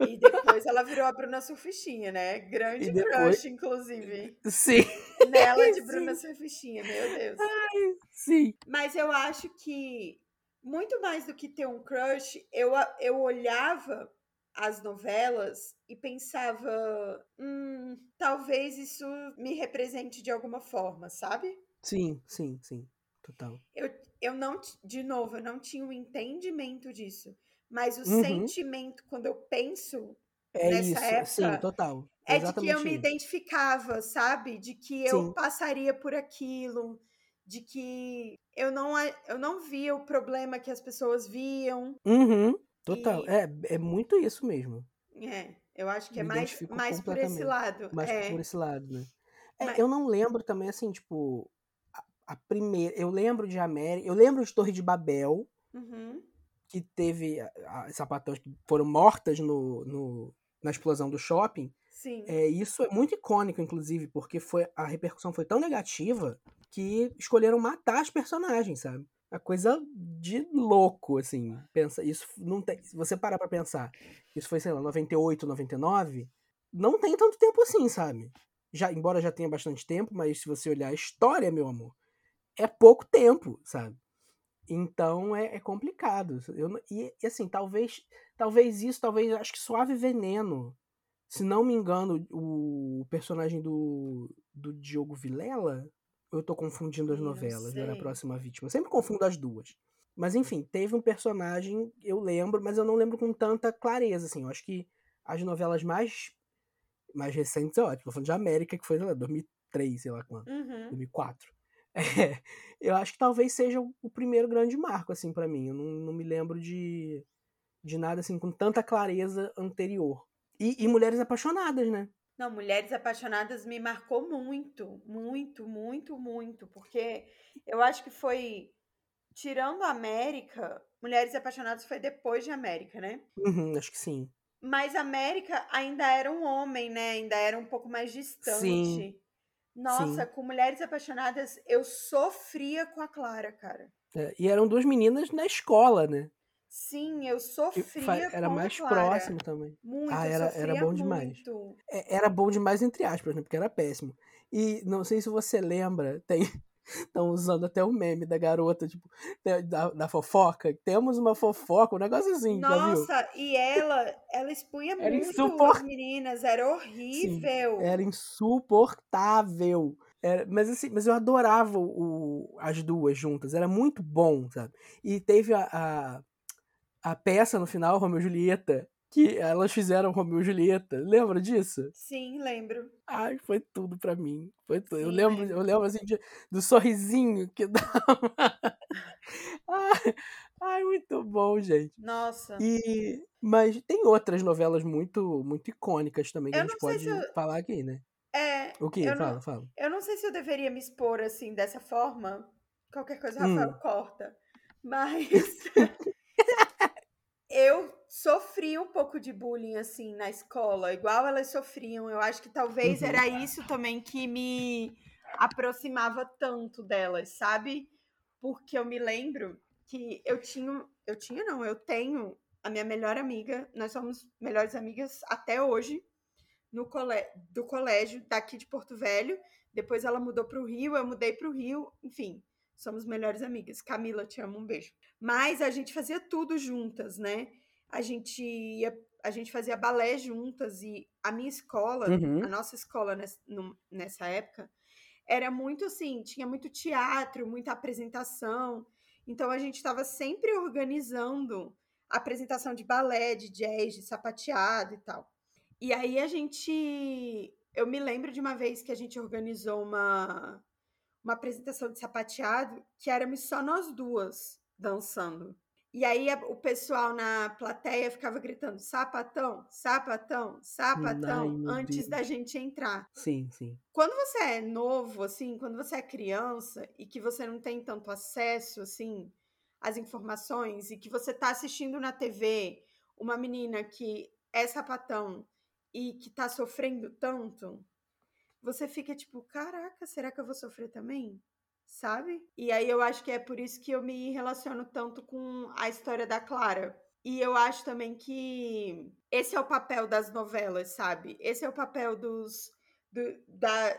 E depois ela virou a Bruna Surfistinha, né? Grande depois... crush, inclusive. Sim. Nela de [laughs] Bruna. Surfistinha, meu Deus. Ai, sim. Mas eu acho que, muito mais do que ter um crush, eu, eu olhava as novelas e pensava, hum, talvez isso me represente de alguma forma, sabe? Sim, sim, sim. Total. Eu, eu não, de novo, eu não tinha o um entendimento disso. Mas o uhum. sentimento, quando eu penso é nessa isso, época. Sim, total. É de que eu me identificava, sabe? De que eu sim. passaria por aquilo, de que eu não, eu não via o problema que as pessoas viam. Uhum, total. E... É, é muito isso mesmo. É, eu acho que é mais, mais por esse lado. Mais é. por esse lado, né? É, Mas... Eu não lembro também, assim, tipo, a primeira. Eu lembro de América. Eu lembro de Torre de Babel. Uhum. Que teve sapatões que foram mortas no, no, na explosão do shopping. Sim. É, isso é muito icônico, inclusive, porque foi, a repercussão foi tão negativa que escolheram matar as personagens, sabe? A coisa de louco, assim. Pensa, isso não tem. Se você parar pra pensar, isso foi, sei lá, 98, 99, não tem tanto tempo assim, sabe? Já, embora já tenha bastante tempo, mas se você olhar a história, meu amor, é pouco tempo, sabe? Então é, é complicado. Eu, e, e, assim, talvez talvez isso, talvez, acho que Suave Veneno, se não me engano, o personagem do, do Diogo Vilela, eu tô confundindo as novelas, era a próxima vítima. Eu sempre confundo as duas. Mas enfim, teve um personagem, eu lembro, mas eu não lembro com tanta clareza, assim. Eu acho que as novelas mais mais recentes, ó, tô falando de América, que foi, sei lá, 2003, sei lá quanto, uhum. 2004. [laughs] É, eu acho que talvez seja o primeiro grande marco, assim, para mim. Eu não, não me lembro de, de nada, assim, com tanta clareza anterior. E, e Mulheres Apaixonadas, né? Não, Mulheres Apaixonadas me marcou muito, muito, muito, muito, porque eu acho que foi, tirando a América, Mulheres Apaixonadas foi depois de América, né? Uhum, acho que sim. Mas América ainda era um homem, né? Ainda era um pouco mais distante. Sim. Nossa, Sim. com Mulheres Apaixonadas, eu sofria com a Clara, cara. É, e eram duas meninas na escola, né? Sim, eu sofria Era com mais Clara. próximo também. Muito, ah, era, era bom muito. demais. É, era bom demais, entre aspas, né? Porque era péssimo. E não sei se você lembra, tem, [laughs] Estão usando até o meme da garota, tipo, da, da fofoca. Temos uma fofoca, um negócio assim. Nossa, e ela, ela expunha era muito insuport... as meninas, era horrível. Sim, era insuportável. Era, mas assim, mas eu adorava o, as duas juntas, era muito bom, sabe? E teve a, a, a peça no final, Romeu e Julieta, que elas fizeram Romeu e Julieta. Lembra disso? Sim, lembro. Ai, foi tudo para mim. Foi tudo. Sim, eu lembro, lembro, eu lembro assim de, do sorrisinho que [laughs] dava. ai, ai, muito bom, gente. Nossa. E mas tem outras novelas muito muito icônicas também que eu a gente pode eu... falar aqui, né? É. O que? Fala, não, fala. Eu não sei se eu deveria me expor assim dessa forma, Qualquer coisa, Rafael, hum. corta. Mas [laughs] sofri um pouco de bullying assim na escola, igual elas sofriam. Eu acho que talvez uhum. era isso também que me aproximava tanto delas, sabe? Porque eu me lembro que eu tinha, eu tinha não, eu tenho a minha melhor amiga, nós somos melhores amigas até hoje, no cole, do colégio daqui de Porto Velho. Depois ela mudou para o Rio, eu mudei para o Rio, enfim, somos melhores amigas. Camila, te amo, um beijo. Mas a gente fazia tudo juntas, né? A gente ia, a gente fazia balé juntas e a minha escola, uhum. a nossa escola nessa, nessa época, era muito assim, tinha muito teatro, muita apresentação. Então a gente estava sempre organizando apresentação de balé, de jazz, de sapateado e tal. E aí a gente. Eu me lembro de uma vez que a gente organizou uma, uma apresentação de sapateado que éramos só nós duas dançando. E aí o pessoal na plateia ficava gritando sapatão, sapatão, sapatão, Ai, antes Deus. da gente entrar. Sim, sim. Quando você é novo, assim, quando você é criança e que você não tem tanto acesso, assim, as informações e que você está assistindo na TV uma menina que é sapatão e que está sofrendo tanto, você fica tipo, caraca, será que eu vou sofrer também? Sabe? E aí eu acho que é por isso que eu me relaciono tanto com a história da Clara. E eu acho também que esse é o papel das novelas, sabe? Esse é o papel dos do, da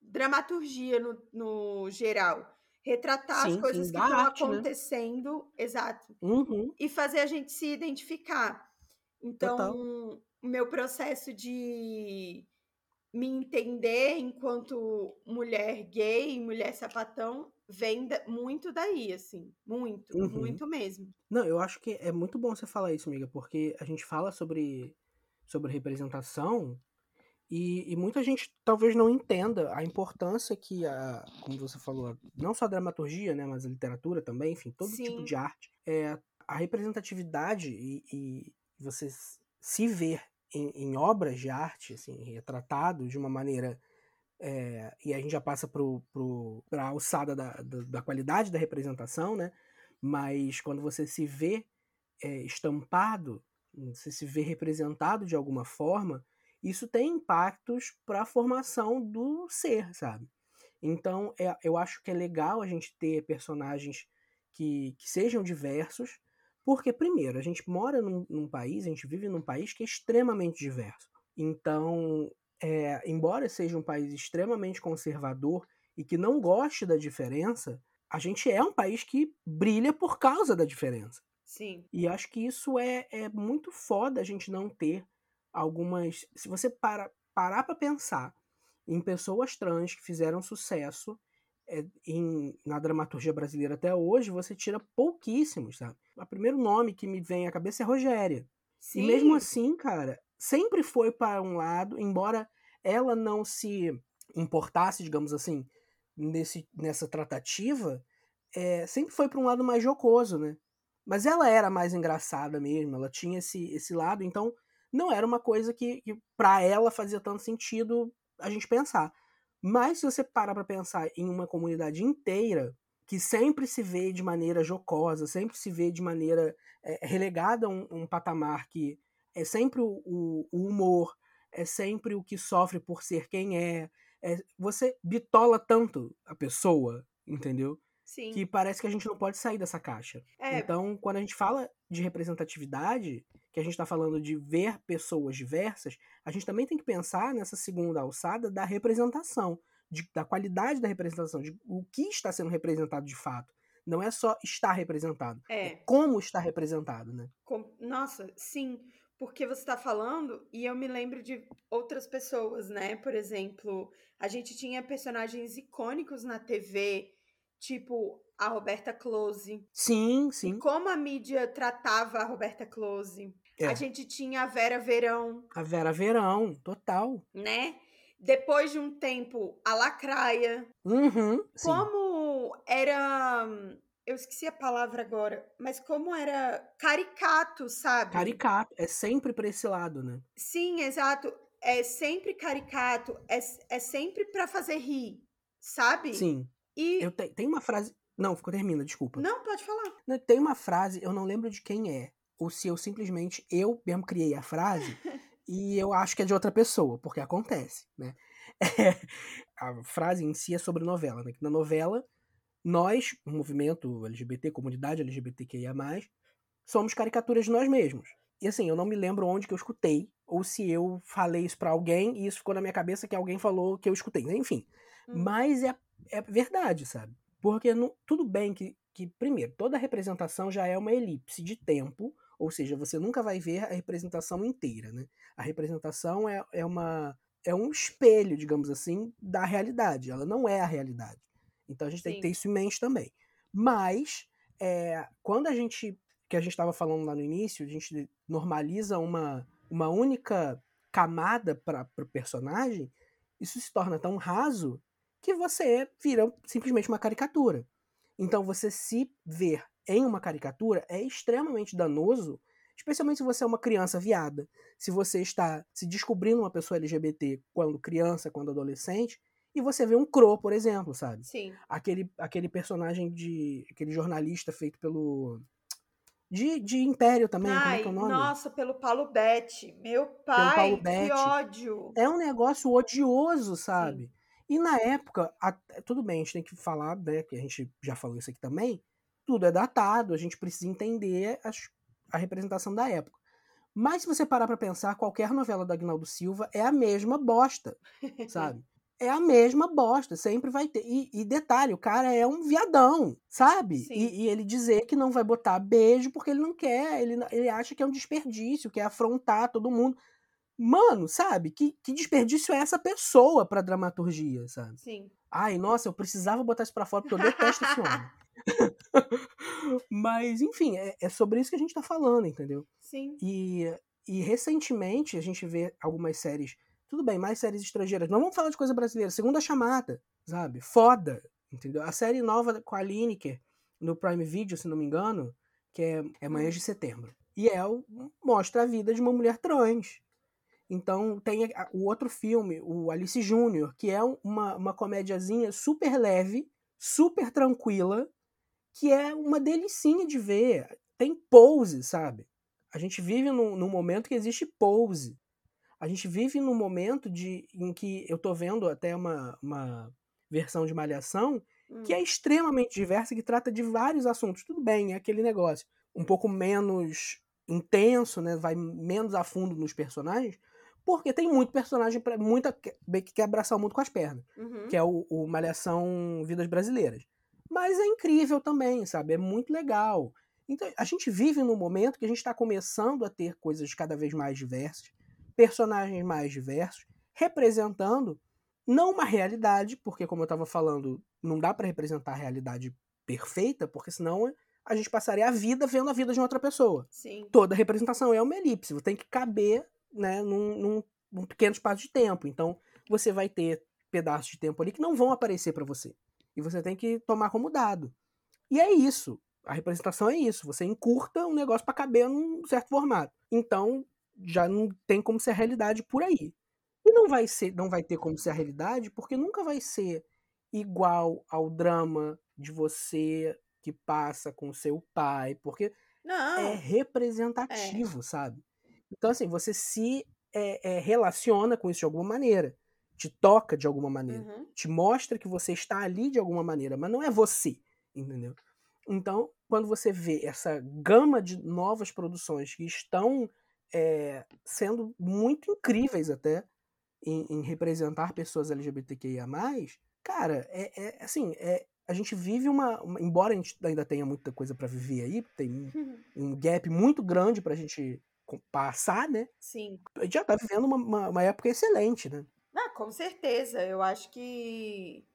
dramaturgia no, no geral retratar sim, as coisas sim, que estão arte, né? acontecendo, né? exato, uhum. e fazer a gente se identificar. Então, o meu processo de me entender enquanto mulher gay, mulher sapatão, vem muito daí, assim, muito, uhum. muito mesmo. Não, eu acho que é muito bom você falar isso, amiga, porque a gente fala sobre sobre representação e, e, muita gente talvez não entenda a importância que, a, como você falou, não só a dramaturgia, né, mas a literatura também, enfim, todo Sim. tipo de arte, é, a representatividade e, e você se ver em, em, obras de arte, assim, retratado de uma maneira. É, e a gente já passa para a alçada da, da, da, qualidade da representação, né? Mas quando você se vê é, estampado, você se vê representado de alguma forma, isso tem impactos para a formação do ser, sabe? Então, é, eu acho que é legal a gente ter personagens que, que sejam diversos, porque, primeiro, a gente mora num, num, país, a gente vive num país que é extremamente diverso. Então, é, embora seja um país extremamente conservador e que não goste da diferença, a gente é um país que brilha por causa da diferença. Sim. E acho que isso é, é muito foda a gente não ter algumas. Se você para, parar para pensar em pessoas trans que fizeram sucesso é, em, na dramaturgia brasileira até hoje, você tira pouquíssimos, sabe? O primeiro nome que me vem à cabeça é Rogéria. Sim. E mesmo assim, cara, sempre foi para um lado, embora ela não se importasse, digamos assim, nesse, nessa tratativa, é, sempre foi para um lado mais jocoso, né? Mas ela era mais engraçada mesmo, ela tinha esse, esse lado, então não era uma coisa que, que para ela fazia tanto sentido a gente pensar. Mas se você parar para pensar em uma comunidade inteira que sempre se vê de maneira jocosa, sempre se vê de maneira é, relegada a um, um, patamar que é sempre o, o, humor, é sempre o que sofre por ser quem é, é você bitola tanto a pessoa, entendeu? Sim. Que parece que a gente não pode sair dessa caixa. É. Então, quando a gente fala de representatividade, que a gente está falando de ver pessoas diversas, a gente também tem que pensar nessa segunda alçada da representação, de, da qualidade da representação, de o que está sendo representado de fato. Não é só estar representado, é, é como está representado, né? Com, nossa, sim, porque você está falando e eu me lembro de outras pessoas, né? Por exemplo, a gente tinha personagens icônicos na TV, tipo a Roberta Close. Sim, sim. E como a mídia tratava a Roberta Close. É. A gente tinha a Vera Verão. A Vera Verão, total. Né? Depois de um tempo, a Lacraia. Uhum, como era. Eu esqueci a palavra agora, mas como era caricato, sabe? Caricato, é sempre para esse lado, né? Sim, exato. É sempre caricato, é, é sempre para fazer rir, sabe? Sim. E... Eu te, tem uma frase Não, termina, desculpa. Não, pode falar. Tem uma frase, eu não lembro de quem é, ou se eu simplesmente, eu mesmo criei a frase, [laughs] e eu acho que é de outra pessoa, porque acontece, né? É, [laughs] a frase em si é sobre novela, né? Na novela, nós, o movimento LGBT, comunidade LGBTQIA+, somos caricaturas de nós mesmos. E assim, eu não me lembro onde que eu escutei, ou se eu falei isso para alguém e isso ficou na minha cabeça que alguém falou que eu escutei. Enfim. Hum. Mas é, é verdade, sabe? Porque não, tudo bem que, que, primeiro, toda representação já é uma elipse de tempo, ou seja, você nunca vai ver a representação inteira, né? A representação é, é, uma, é um espelho, digamos assim, da realidade. Ela não é a realidade. Então a gente Sim. tem que ter isso em mente também. Mas, é, quando a gente que a gente estava falando lá no início, a gente normaliza uma, uma única camada para o personagem, isso se torna tão raso que você vira simplesmente uma caricatura. Então você se ver em uma caricatura é extremamente danoso, especialmente se você é uma criança viada. Se você está se descobrindo uma pessoa LGBT quando criança, quando adolescente, e você vê um Crow, por exemplo, sabe? Sim. Aquele, aquele personagem de. aquele jornalista feito pelo de, de Império também, Ai, como é que é o nome? Nossa, pelo Paulo Betti. Meu pai, que Betti. ódio. É um negócio odioso, sabe? Sim. E na época, a, tudo bem, a gente tem que falar, né, que a gente já falou isso aqui também, tudo é datado, a gente precisa entender as, a representação da época. Mas se você parar pra pensar, qualquer novela do Agnaldo Silva é a mesma bosta, sabe? [laughs] é a mesma bosta, sempre vai ter. E, e detalhe, o cara é um viadão, sabe? E, e, ele dizer que não vai botar beijo porque ele não quer, ele, ele acha que é um desperdício, quer afrontar todo mundo. Mano, sabe? Que, que desperdício é essa pessoa pra dramaturgia, sabe? Sim. Ai, nossa, eu precisava botar isso pra fora porque eu detesto esse homem. [laughs] [laughs] Mas, enfim, é, é, sobre isso que a gente tá falando, entendeu? Sim. E, e recentemente a gente vê algumas séries tudo bem, mais séries estrangeiras. Não vamos falar de coisa brasileira. Segunda chamada, sabe? Foda. Entendeu? A série nova com a Lineker, no Prime Video, se não me engano, que é, é Manhãs de Setembro. E é mostra a vida de uma mulher trans. Então tem o outro filme, o Alice Júnior, que é uma, uma comédiazinha super leve, super tranquila, que é uma delicinha de ver. Tem pose, sabe? A gente vive num, num momento que existe pose. A gente vive num momento de, em que eu tô vendo até uma, uma versão de Malhação hum. que é hum. extremamente diversa, que trata de vários assuntos. Tudo bem, é aquele negócio um pouco menos intenso, né? Vai menos a fundo nos personagens, porque tem muito personagem, pra, muita que quer abraçar o mundo com as pernas, uhum. que é o, o Malhação Vidas Brasileiras. Mas é incrível também, sabe? É muito legal. Então, a gente vive num momento que a gente está começando a ter coisas cada vez mais diversas personagens mais diversos, representando não uma realidade, porque como eu estava falando, não dá para representar a realidade perfeita, porque senão a gente passaria a vida vendo a vida de outra pessoa. Sim. Toda representação é uma elipse, tem que caber né, num, num, num pequeno espaço de tempo. Então, você vai ter pedaços de tempo ali que não vão aparecer para você. E você tem que tomar como dado. E é isso. A representação é isso. Você encurta um negócio para caber num certo formato. Então, já não tem como ser a realidade por aí. E não vai ser, não vai ter como ser a realidade porque nunca vai ser igual ao drama de você que passa com seu pai, porque não. é representativo, é. sabe? Então assim, você se é, é, relaciona com isso de alguma maneira, te toca de alguma maneira, uhum. te mostra que você está ali de alguma maneira, mas não é você, entendeu? Então, quando você vê essa gama de novas produções que estão é, sendo muito incríveis até em, em, representar pessoas LGBTQIA+, cara, é, é assim, é, a gente vive uma, uma, Embora a gente ainda tenha muita coisa para viver aí, tem um, [laughs] um, gap muito grande pra gente passar, né? Sim. A gente já tá vivendo uma, uma, uma época excelente, né? Ah, com certeza. Eu acho que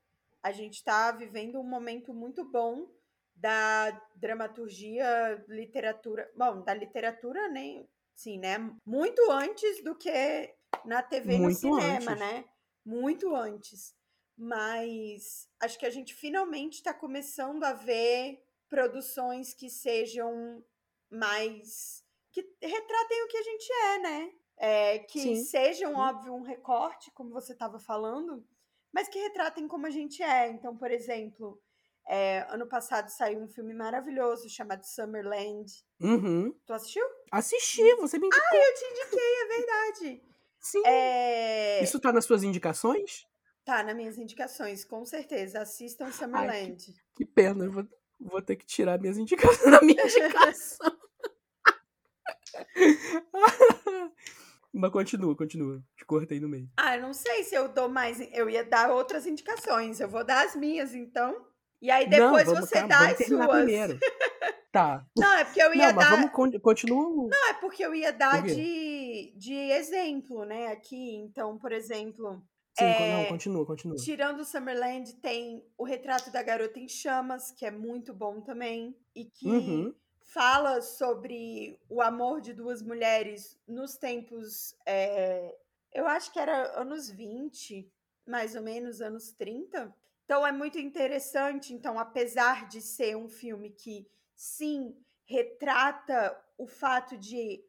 a gente está vivendo um momento muito bom da dramaturgia, literatura. Bom, da literatura nem Sim, né? Muito antes do que na TV e no cinema, antes. né? Muito antes. Mas acho que a gente finalmente está começando a ver produções que sejam mais. Que retratem o que a gente é, né? É, que Sim. sejam, óbvio, um recorte, como você estava falando, mas que retratem como a gente é. Então, por exemplo, É, ano passado saiu um filme maravilhoso chamado Summerland. Uhum. Tu assistiu? Assisti, você me indicou. Ah, eu te indiquei, é verdade. Sim. É... Isso tá nas suas indicações? Tá, nas minhas indicações, com certeza. Assistam Summerland. Ai, que, que, pena, eu vou, vou ter que tirar minhas indicações [laughs] da minha [laughs] indicação. [laughs] Mas continua, continua. Te cortei no meio. Ah, eu não sei se eu dou mais. Eu ia dar outras indicações. Eu vou dar as minhas, então. E aí depois não, você dá as suas. Primeiro. [laughs] Tá. Não, é porque eu ia não, mas dar. Vamos continua. Não, é porque eu ia dar de, de exemplo, né? Aqui. Então, por exemplo. Sim, é... não, continua, continua. Tirando o Summerland, tem o retrato da garota em chamas, que é muito bom também. E que uhum. Fala sobre o amor de duas mulheres nos tempos. É... Eu acho que era anos 20, mais ou menos, anos 30. Então é muito interessante. Então, apesar de ser um filme que sim retrata o fato de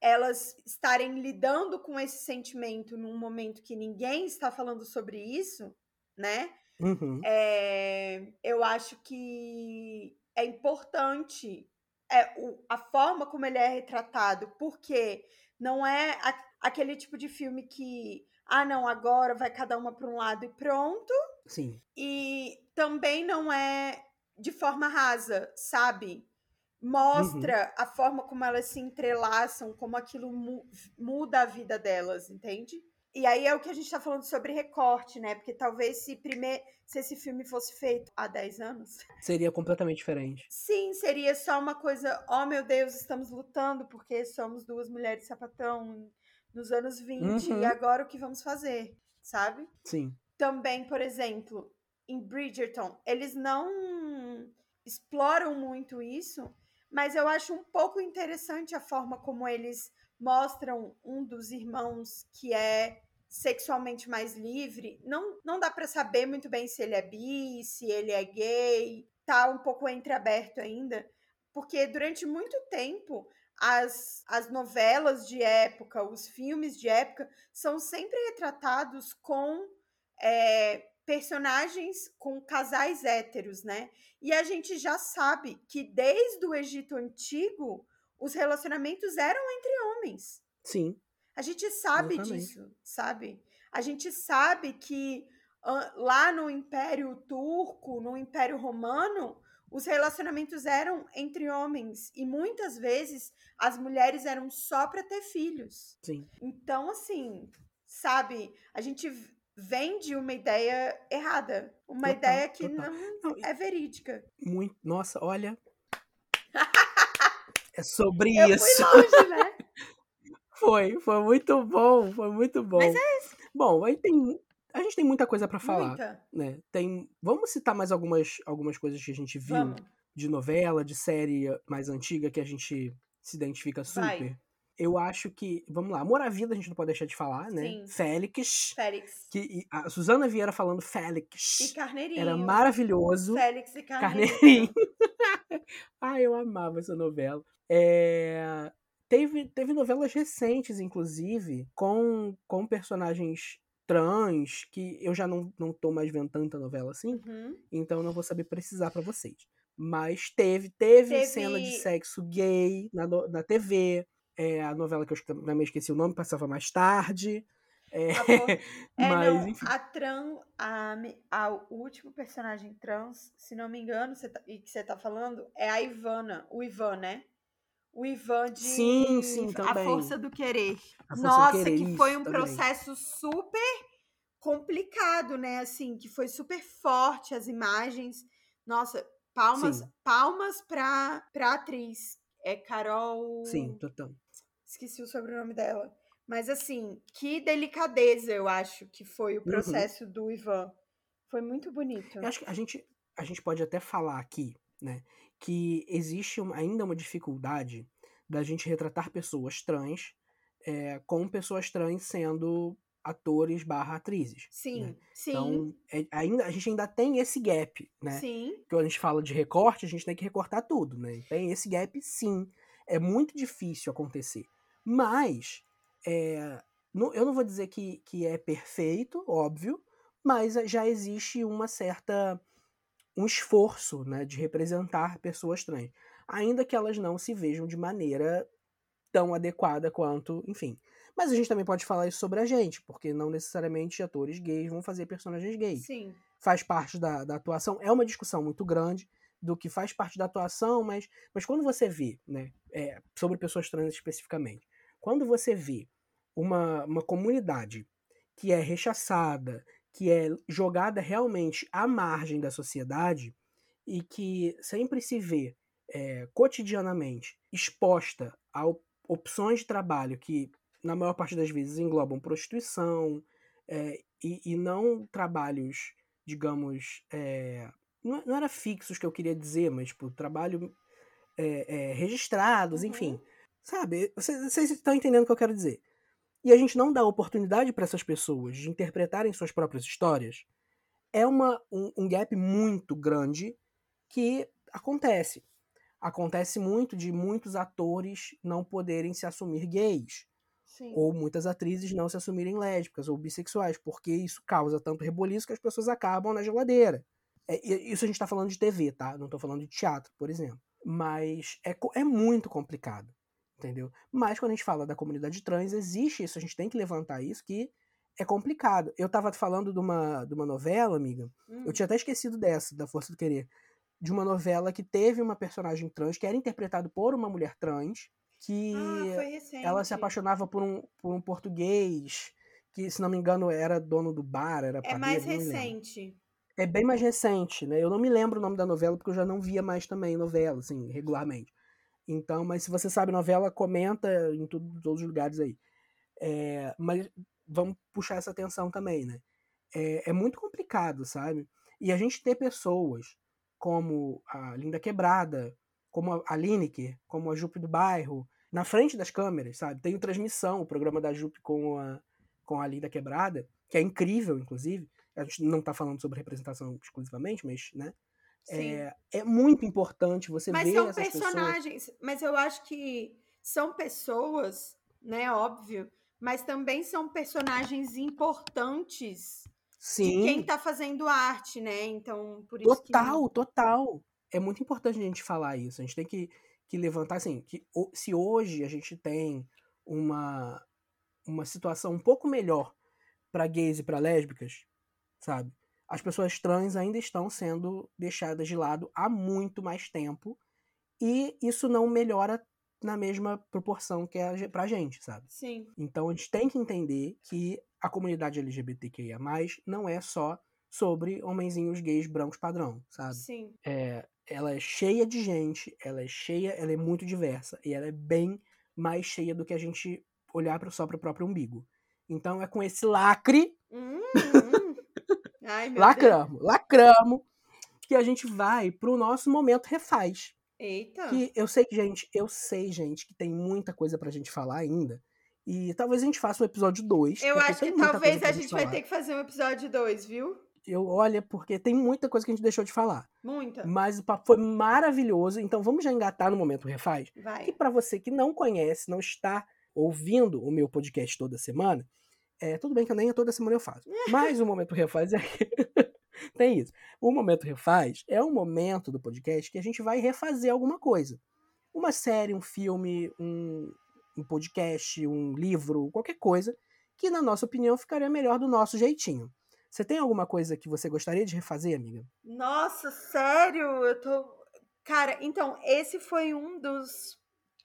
elas estarem lidando com esse sentimento num momento que ninguém está falando sobre isso, né? Uhum. É, eu acho que é importante é, o, a forma como ele é retratado, porque não é a, aquele tipo de filme que, ah, não, agora vai cada uma para um lado e pronto. Sim. E também não é de forma rasa, sabe? Mostra uhum. a forma como elas se entrelaçam, como aquilo mu muda a vida delas, entende? E aí é o que a gente tá falando sobre recorte, né? Porque talvez se se esse filme fosse feito há 10 anos. [laughs] Seria completamente diferente. Sim, seria só uma coisa, oh meu Deus, estamos lutando porque somos duas mulheres sapatão nos anos 20 uhum. e agora o que vamos fazer, sabe? Sim. Também, por exemplo, em Bridgerton, eles não exploram muito isso, mas eu acho um pouco interessante a forma como eles mostram um dos irmãos que é sexualmente mais livre. Não, não dá para saber muito bem se ele é bi, se ele é gay, tá um pouco entreaberto ainda, porque durante muito tempo as, as novelas de época, os filmes de época são sempre retratados com é, personagens com casais héteros, né? E a gente já sabe que desde o Egito Antigo os relacionamentos eram entre homens. Sim. A gente sabe Exatamente. disso, sabe? A gente sabe que lá no Império Turco, no Império Romano, os relacionamentos eram entre homens e muitas vezes as mulheres eram só para ter filhos. Sim. Então, assim, sabe, a gente vende uma ideia errada. Uma total, ideia que não, não, é verídica. Muito, nossa, olha. [laughs] é sobre Eu isso. Fui longe, né? Foi, foi muito bom, foi muito bom. Mas é isso. Bom, aí tem. A gente tem muita coisa para falar. Muita. Né? Tem, vamos citar mais algumas, algumas coisas que a gente viu vamos. de novela, de série mais antiga que a gente se identifica super. Vai eu acho que. Vamos lá, Amor à Vida a gente não pode deixar de falar, né? Sim. Félix. Félix. Que, a Suzana Vieira falando Félix. E Carneirinho. Era maravilhoso. Félix e Carneirinho. Carneirinho. [laughs] ah, eu amava essa novela. É... Teve, teve novelas recentes, inclusive, com, com personagens trans, que eu já não, não tô mais vendo tanta novela assim, uhum. então não vou saber precisar para vocês. Mas teve, teve, Teve- cena de sexo gay na, na TV. É, a novela que eu também esqueci o nome, passava mais tarde. É, A po- [laughs] É, mas, não, enfim. a trans, a, a- o último personagem trans, se não me engano, tá- e que você tá falando, é a Ivana, o Ivan, né? O Ivan de Sim, sim, A também. Força do Querer. A Força do Nossa, Querer, que foi um também. processo super complicado, né? Assim, que foi super forte as imagens. Nossa, palmas, Sim. palmas pra, pra atriz. É Carol. Sim, total. Esqueci o sobrenome dela. Mas assim, que delicadeza eu acho que foi o Uhum. processo do Ivan. Foi muito bonito. Eu acho que a gente, a gente pode até falar aqui, né, que existe ainda uma dificuldade da gente retratar pessoas trans é, com pessoas trans sendo atores barra atrizes. Sim, né? sim, Então, é- ainda, a gente ainda tem esse gap, né? sim. Quando a gente fala de recorte, a gente tem que recortar tudo, né? Tem esse gap, sim. É muito difícil acontecer. Mas, é, não- eu não vou dizer que, que é perfeito, óbvio, mas já existe uma certa um esforço né, de representar pessoas trans, ainda que elas não se vejam de maneira tão adequada quanto, enfim. Mas a gente também pode falar isso sobre a gente, porque não necessariamente atores gays vão fazer personagens gays. Sim. Faz parte da, da atuação. É uma discussão muito grande do que faz parte da atuação, mas, mas quando você vê, né, é, sobre pessoas trans especificamente, quando você vê uma, uma comunidade que é rechaçada, que é jogada realmente à margem da sociedade e que sempre se vê é, cotidianamente exposta a opções de trabalho que, na maior parte das vezes, englobam prostituição é, e, e, não trabalhos, digamos, é, não, não, era fixos que eu queria dizer, mas tipo, trabalho registrados, uhum. enfim. Sabe? Vocês estão entendendo o que eu quero dizer e a gente não dá oportunidade para essas pessoas de interpretarem suas próprias histórias, é uma, um, um gap muito grande que acontece. Acontece muito de muitos atores não poderem se assumir gays. Sim. Ou muitas atrizes não se assumirem lésbicas ou bissexuais, porque isso causa tanto reboliço que as pessoas acabam na geladeira. É, isso a gente está falando de TV, tá? Não estou falando de teatro, por exemplo. Mas é, é muito complicado entendeu? Mas quando a gente fala da comunidade trans, existe isso, a gente tem que levantar isso, que é complicado. Eu tava falando de uma, de uma novela, amiga, hum. eu tinha até esquecido dessa, da Força do Querer, de uma novela que teve uma personagem trans, que era interpretado por uma mulher trans, que ah, ela se apaixonava por um, por um português, que, se não me engano, era dono do bar, era É mais recente. É bem mais recente, né? Eu não me lembro o nome da novela, porque eu já não via mais também novela, assim, regularmente. Então, mas se você sabe novela, comenta em tudo, todos os lugares aí. É, mas vamos puxar essa atenção também, né? É, é, muito complicado, sabe? E a gente ter pessoas como a Linda Quebrada, como a Lineker, como a Jupe do Bairro, na frente das câmeras, sabe? Tem o Transmissão, o programa da Jupe com a, com a Linda Quebrada, que é incrível, inclusive. A gente não está falando sobre representação exclusivamente, mas, né? É, é, muito importante você mas ver são essas personagens, pessoas. mas eu acho que são pessoas, né, óbvio, mas também são personagens importantes Sim. de quem está fazendo arte, né? Então, por isso Total, que... total. É muito importante a gente falar isso. A gente tem que, que levantar, assim, que se hoje a gente tem uma, uma situação um pouco melhor para gays e para lésbicas, sabe? As pessoas trans ainda estão sendo deixadas de lado há muito mais tempo e isso não melhora na mesma proporção que é pra gente, sabe? Sim. Então a gente tem que entender que a comunidade LGBTQIA+, não é só sobre homenzinhos gays brancos padrão, sabe? Sim. É, ela é cheia de gente, ela é cheia, ela é muito diversa e ela é bem mais cheia do que a gente olhar só para o próprio umbigo. Então é com esse lacre hum, hum. Ai, lacramos, Deus. lacramos, que a gente vai pro nosso momento refaz. Eita. Que eu sei, gente, eu sei, gente, que tem muita coisa pra gente falar ainda. E talvez a gente faça um episódio 2. Eu acho que talvez a gente vai ter que fazer um episódio 2, viu? Eu, olha, porque tem muita coisa que a gente deixou de falar. Muita. Mas o papo foi maravilhoso. Então vamos já engatar no Momento Refaz? Vai. Que para você que não conhece, não está ouvindo o meu podcast toda semana, é, tudo bem que eu nem toda semana eu faço. [laughs] Mas o Momento Refaz é. [laughs] Tem isso. O Momento Refaz é um momento do podcast que a gente vai refazer alguma coisa. Uma série, um filme, um, um podcast, um livro, qualquer coisa, que, na nossa opinião, ficaria melhor do nosso jeitinho. Você tem alguma coisa que você gostaria de refazer, amiga? Nossa, sério? Eu tô. Cara, então, esse foi um dos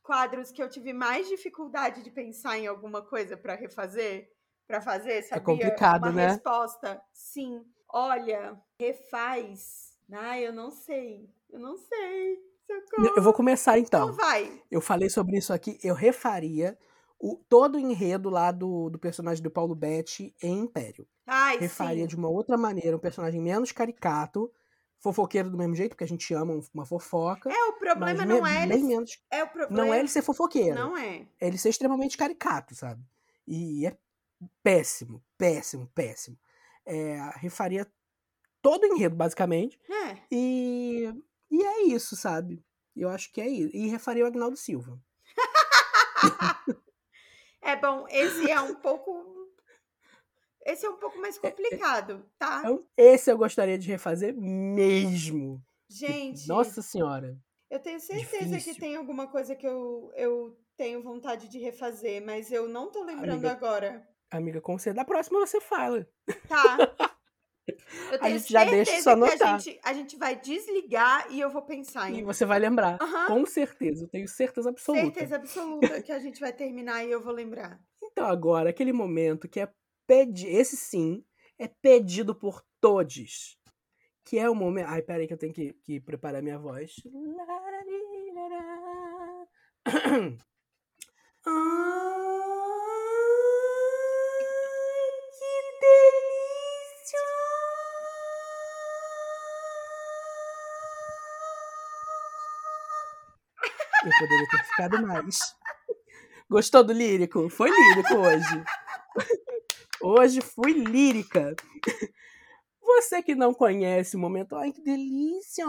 quadros que eu tive mais dificuldade de pensar em alguma coisa para refazer para fazer, sabia? É complicado, Uma né? resposta, sim. Olha, refaz. Ah, eu não sei. Eu não sei. Socorro. Eu vou começar então. Então vai. Eu falei sobre isso aqui, eu refaria o, todo o enredo lá do, do personagem do Paulo Betti em Império. Ai, refaria sim. de uma outra maneira, um personagem menos caricato, fofoqueiro do mesmo jeito, porque a gente ama uma fofoca. É, o problema não é ele. Menos, é o problema. Não é ele ser fofoqueiro. Não é. É ele ser extremamente caricato, sabe? E é péssimo, péssimo, péssimo. É, refaria todo o enredo, basicamente. É. E, e é isso, sabe? Eu acho que é isso. E refaria o Agnaldo Silva. [laughs] é bom, esse é um [laughs] pouco. Esse é um pouco mais complicado, tá? Então, esse eu gostaria de refazer mesmo. Gente. Nossa Senhora. Eu tenho certeza Difícil. que tem alguma coisa que eu, eu tenho vontade de refazer, mas eu não tô lembrando Amiga, agora. Amiga, com certeza. Da próxima você fala. Tá. [laughs] Eu A tenho gente já deixa só que a gente, a gente vai desligar e eu vou pensar E em. você vai lembrar. Aham. Com certeza. Eu tenho certeza absoluta. Certeza absoluta que a gente vai terminar e eu vou lembrar. Então, agora, aquele momento que é pedido. Esse sim é pedido por todos. Que é o momento. Ai, peraí, que eu tenho que, que preparar minha voz. Ai, [clears throat] Eu poderia ter ficado mais. Gostou do lírico? Foi lírico hoje. Hoje fui lírica. Você que não conhece o momento, ai que delícia!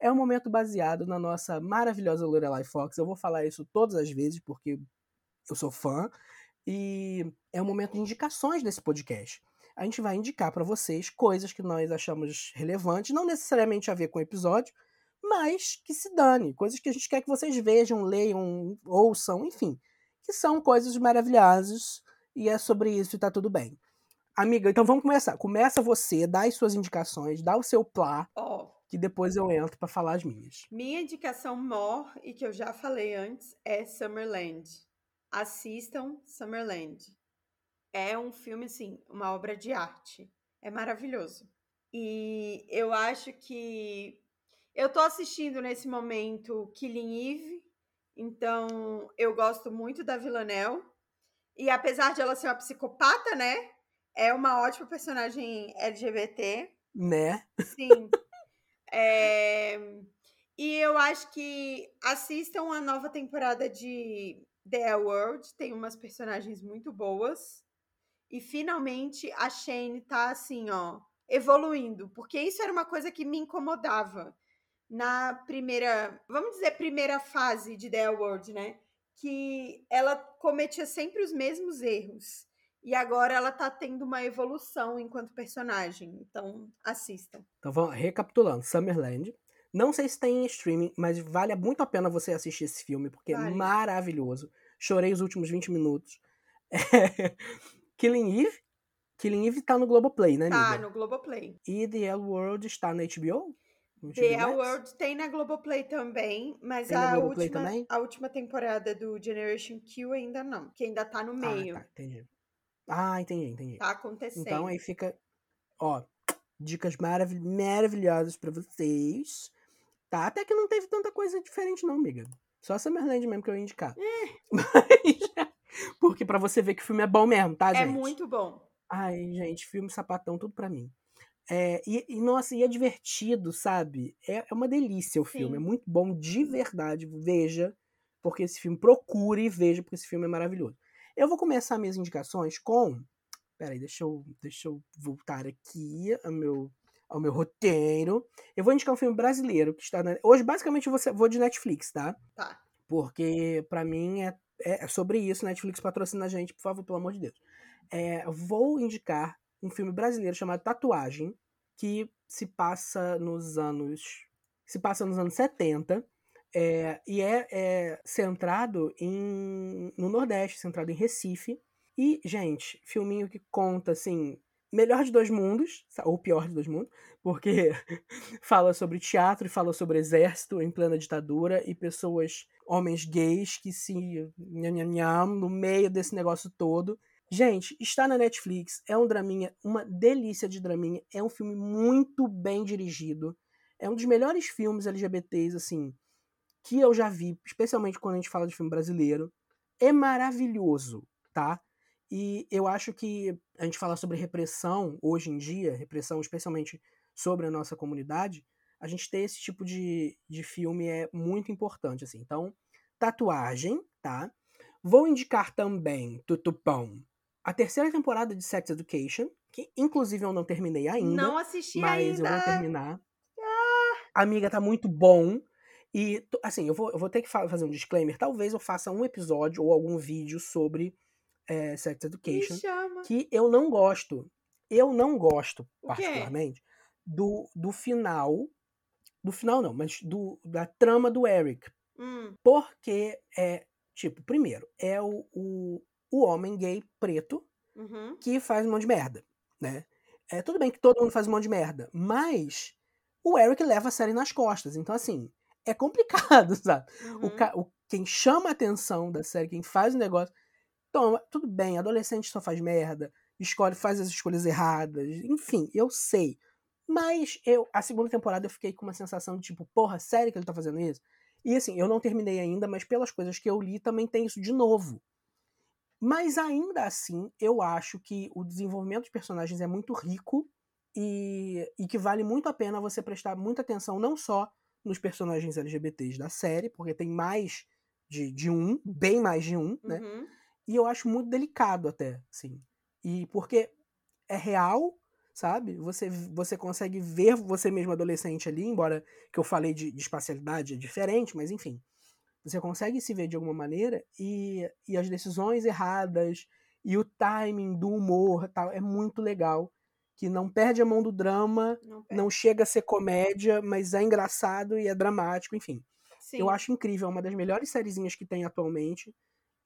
É um momento baseado na nossa maravilhosa Lorelai Fox. Eu vou falar isso todas as vezes porque eu sou fã e é um momento de indicações desse podcast. A gente vai indicar para vocês coisas que nós achamos relevantes, não necessariamente a ver com o episódio, mas que se dane, coisas que a gente quer que vocês vejam, leiam, ouçam, enfim, que são coisas maravilhosas e é sobre isso e tá tudo bem. Amiga, então vamos começar. Começa você, dá as suas indicações, dá o seu plá, Ó, que depois eu entro pra falar as minhas. minha indicação maior, e que eu já falei antes, é Summerland. Assistam Summerland. É um filme, assim, uma obra de arte. É maravilhoso. E eu acho que. Eu tô assistindo nesse momento Killing Eve, então eu gosto muito da Villanelle. E apesar de ela ser uma psicopata, né? É uma ótima personagem LGBT. Né? Sim. É, E eu acho que assistam a nova temporada de The World. Tem umas personagens muito boas. E finalmente a Shane tá assim, ó, evoluindo. Porque isso era uma coisa que me incomodava na primeira, vamos dizer, primeira fase de The World, né? Que ela cometia sempre os mesmos erros. E agora ela tá tendo uma evolução enquanto personagem. Então, assistam. Então vamos recapitulando. Summerland. Não sei se tem em streaming, mas vale muito a pena você assistir esse filme, porque é Vale. maravilhoso. Chorei os últimos 20 minutos. [laughs] É... Killing Eve. Killing Eve tá no Globoplay, né, Tá amiga? no Globoplay. E The L World está na HBO? The Max? World tem na Globoplay também, mas Tem a última, também? a última temporada do Generation Q ainda não, que ainda tá no meio. Ah, tá, entendi. Ah, entendi, entendi. Tá acontecendo. Então aí fica, ó, dicas maravil maravilhosas pra vocês. Tá? Até que não teve tanta coisa diferente não, amiga. Só Summerland mesmo que eu ia indicar. [laughs] Mas, porque pra você ver que o filme é bom mesmo, tá, é gente? muito bom. Ai, gente, filme sapatão, tudo pra mim. É, e, e, nossa, e é divertido, sabe? É, é uma delícia o filme. Sim. É muito bom de verdade. Veja, porque esse filme, procure e veja, porque esse filme é maravilhoso. Eu vou começar minhas indicações com. Peraí, deixa eu, deixa eu voltar aqui ao meu, ao meu roteiro. Eu vou indicar um filme brasileiro que está na. Hoje, basicamente, eu vou, de Netflix, tá? Tá. Porque, pra mim, é, é sobre isso. Netflix patrocina a gente, por favor, pelo amor de Deus. É, vou indicar um filme brasileiro chamado Tatuagem, que se passa nos anos. Se passa nos anos 70. é, e é, é centrado em, no Nordeste, centrado em Recife. E, gente, filminho que conta, assim, melhor de dois mundos, ou pior de dois mundos, porque [laughs] fala sobre teatro e fala sobre exército em plena ditadura e pessoas, homens gays que se nham, nham, nham, no meio desse negócio todo. Gente, está na Netflix, é um draminha, uma delícia de draminha, é um filme muito bem dirigido, é um dos melhores filmes LGBTs, assim, que eu já vi, especialmente quando a gente fala de filme brasileiro. É maravilhoso, tá? E eu acho que a gente fala sobre repressão hoje em dia, repressão especialmente sobre a nossa comunidade, a gente ter esse tipo de, de filme é muito importante, assim. Então, tatuagem, tá? Vou indicar também, Tutupão, a terceira temporada de Sex Education, que inclusive eu não terminei ainda, Não assisti mas eu ainda. vou terminar. Amiga, tá muito bom. E, assim, eu vou, eu vou ter que fa- fazer um disclaimer. Talvez eu faça um episódio ou algum vídeo sobre é, Sex Education, que eu não gosto. Eu não gosto, particularmente, do, do final. Do final não, mas do, da trama do Eric. Hum, Porque é, tipo, primeiro, é o, o, o homem gay preto uhum. que faz um monte de merda, né? É, tudo bem que todo mundo faz um monte de merda, mas o Eric leva a série nas costas. Então, assim, é complicado, [laughs] sabe? O, uhum. ca- o- quem chama a atenção da série, quem faz o negócio. Toma, tudo bem, adolescente só faz merda, escolhe, faz as escolhas erradas, enfim, eu sei. Mas eu, a segunda temporada eu fiquei com uma sensação de tipo, porra, sério que ele tá fazendo isso? E assim, eu não terminei ainda, mas pelas coisas que eu li também tem isso de novo. Mas ainda assim, eu acho que o desenvolvimento de personagens é muito rico e, e que vale muito a pena você prestar muita atenção não só nos personagens LGBTs da série, porque tem mais de, de um, bem mais de um, né? Uhum. E eu acho muito delicado até, assim. E porque é real, sabe? Você, você consegue ver você mesmo adolescente ali, embora que eu falei de, de espacialidade é diferente, mas enfim. Você consegue se ver de alguma maneira e, e as decisões erradas e o timing do humor tal, é muito legal. Que não perde a mão do drama, Não, não chega a ser comédia, mas é engraçado e é dramático, enfim. Sim. Eu acho incrível, é uma das melhores sériezinhas que tem atualmente,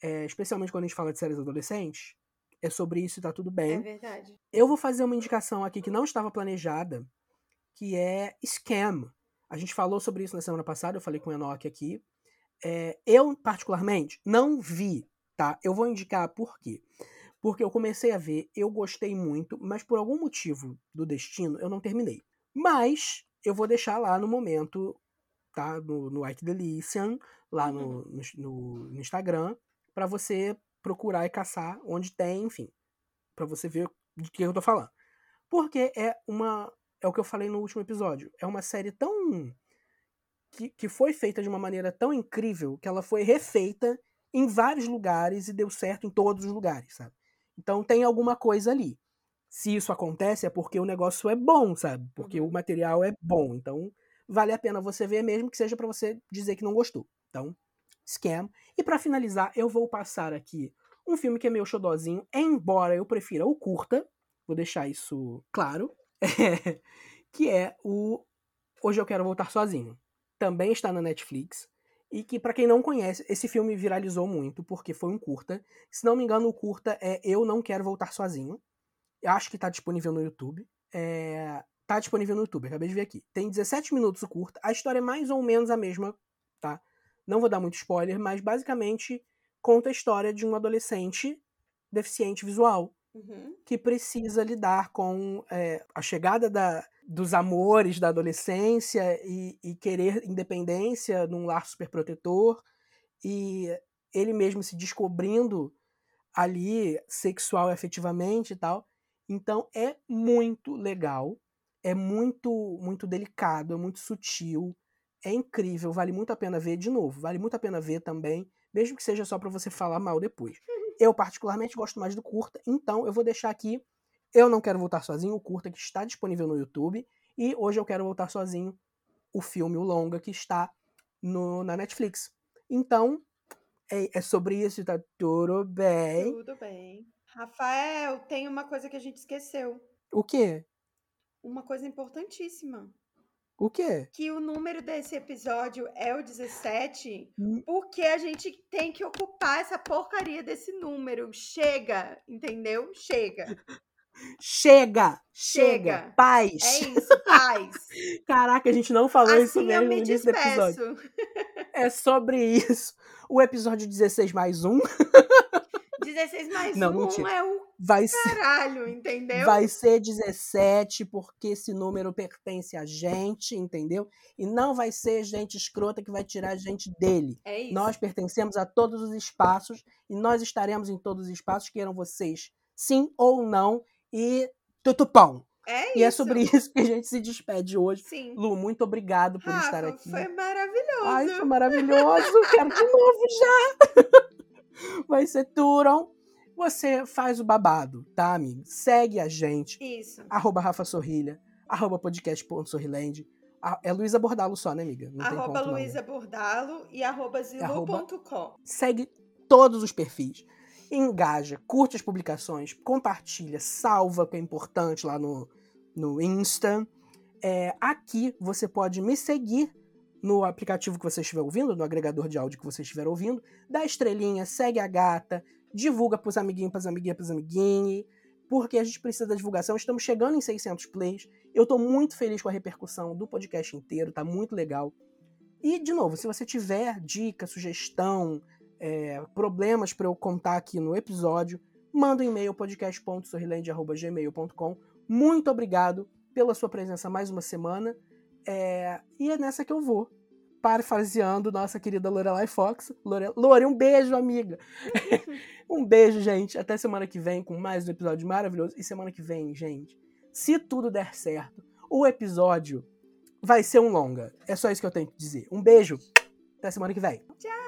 é, especialmente quando a gente fala de séries adolescentes. É sobre isso e tá tudo É bem. verdade. Eu vou fazer uma indicação aqui que não estava planejada, que é Scam. A gente falou sobre isso na semana passada, eu falei com o Enoch aqui. É, eu, particularmente, não vi, tá? Eu vou indicar por quê. Porque eu comecei a ver, eu gostei muito, mas por algum motivo do destino eu não terminei. Mas eu vou deixar lá no momento, tá? No, no White Delician, lá no, no, no- no Instagram, pra você procurar e caçar onde tem, enfim. Pra você ver de que eu tô falando. Porque é uma. É o que eu falei no último episódio. É uma série tão. Que, que foi feita de uma maneira tão incrível que ela foi refeita em vários lugares e deu certo em todos os lugares, sabe? Então tem alguma coisa ali. Se isso acontece é porque o negócio é bom, sabe? Porque Uhum. o material é bom. Então vale a pena você ver, mesmo que seja pra você dizer que não gostou. Então, Scam. E pra finalizar, eu vou passar aqui um filme que é meu xodozinho, embora eu prefira o curta, vou deixar isso claro, [laughs] que é o Hoje Eu Quero Voltar Sozinho. Também está na Netflix. E que, pra quem não conhece, esse filme viralizou muito, porque foi um curta. Se não me engano, o curta é Eu Não Quero Voltar Sozinho. Eu acho que tá disponível no YouTube. É, Tá disponível no YouTube, acabei de ver aqui. Tem 17 minutos o curta. A história é mais ou menos a mesma, tá? Não vou dar muito spoiler, mas basicamente conta a história de um adolescente deficiente visual Uhum. que precisa lidar com é, a chegada da, dos amores da adolescência e, e querer independência num lar superprotetor e ele mesmo se descobrindo ali sexual e afetivamente e tal. Então é muito legal, é muito muito delicado, é muito sutil, é incrível, vale muito a pena ver de novo, vale muito a pena ver também, mesmo que seja só para você falar mal depois. [laughs] Eu, particularmente, gosto mais do curta, então eu vou deixar aqui. Eu não quero voltar sozinho, o curta que está disponível no YouTube. E hoje eu quero voltar sozinho, o filme, o longa, que está no, na Netflix. Então, é, é sobre isso, tá tudo bem. Tudo bem. Rafael, tem uma coisa que a gente esqueceu. O quê? Uma coisa importantíssima. O quê? Que o número desse episódio é o 17, Hum. porque a gente tem que ocupar essa porcaria desse número. Chega, entendeu? Chega. [laughs] Chega! Chega! Chega. Paz! É isso, paz. [laughs] Caraca, a gente não falou isso Assim eu mesmo no início do episódio. É sobre isso. O episódio 16 mais um [laughs] 16 mais Não, um mentira. é o vai ser. caralho, entendeu? Vai ser 17, porque esse número pertence a gente, entendeu? E não vai ser gente escrota que vai tirar a gente dele. É isso. Nós pertencemos a todos os espaços e nós estaremos em todos os espaços, queiram vocês sim ou não. E tutupão. É E é sobre isso que a gente se despede hoje. Sim. Lu, muito obrigado por estar Rafa, aqui. foi maravilhoso. Ai, foi maravilhoso. Quero de novo já. [laughs] Vai ser Turon. Você faz o babado, tá, amigo? Segue a gente. Isso. Arroba Rafa Sorrilha. Arroba podcast.sorriland. Ah, É Luísa Bordalo só, né, amiga? Não Arroba né? Luísa Bordalo e arroba zilu.com. Segue todos os perfis. Engaja, curte as publicações, compartilha, salva, que é importante lá no, no Insta. É, aqui você pode me seguir no aplicativo que você estiver ouvindo, no agregador de áudio que você estiver ouvindo, dá estrelinha, segue a gata, divulga pros amiguinhos, pras amiguinhas, pros amiguinhos, porque a gente precisa da divulgação. Estamos chegando em 600 plays. Eu tô muito feliz com a repercussão do podcast inteiro, tá muito legal. E, de novo, se você tiver dica, sugestão, é, problemas para eu contar aqui no episódio, manda um e-mail podcast.sorrilende.gmail.com. Muito obrigado pela sua presença mais uma semana. É, e é nessa que eu vou. Parafraseando nossa querida Lorelai Fox. Lore, Lore um beijo, amiga. [laughs] um beijo, gente. Até semana que vem com mais um episódio maravilhoso. E semana que vem, gente, se tudo der certo, o episódio vai ser um longa. É só isso que eu tenho que dizer. Um beijo. Até semana que vem. Tchau.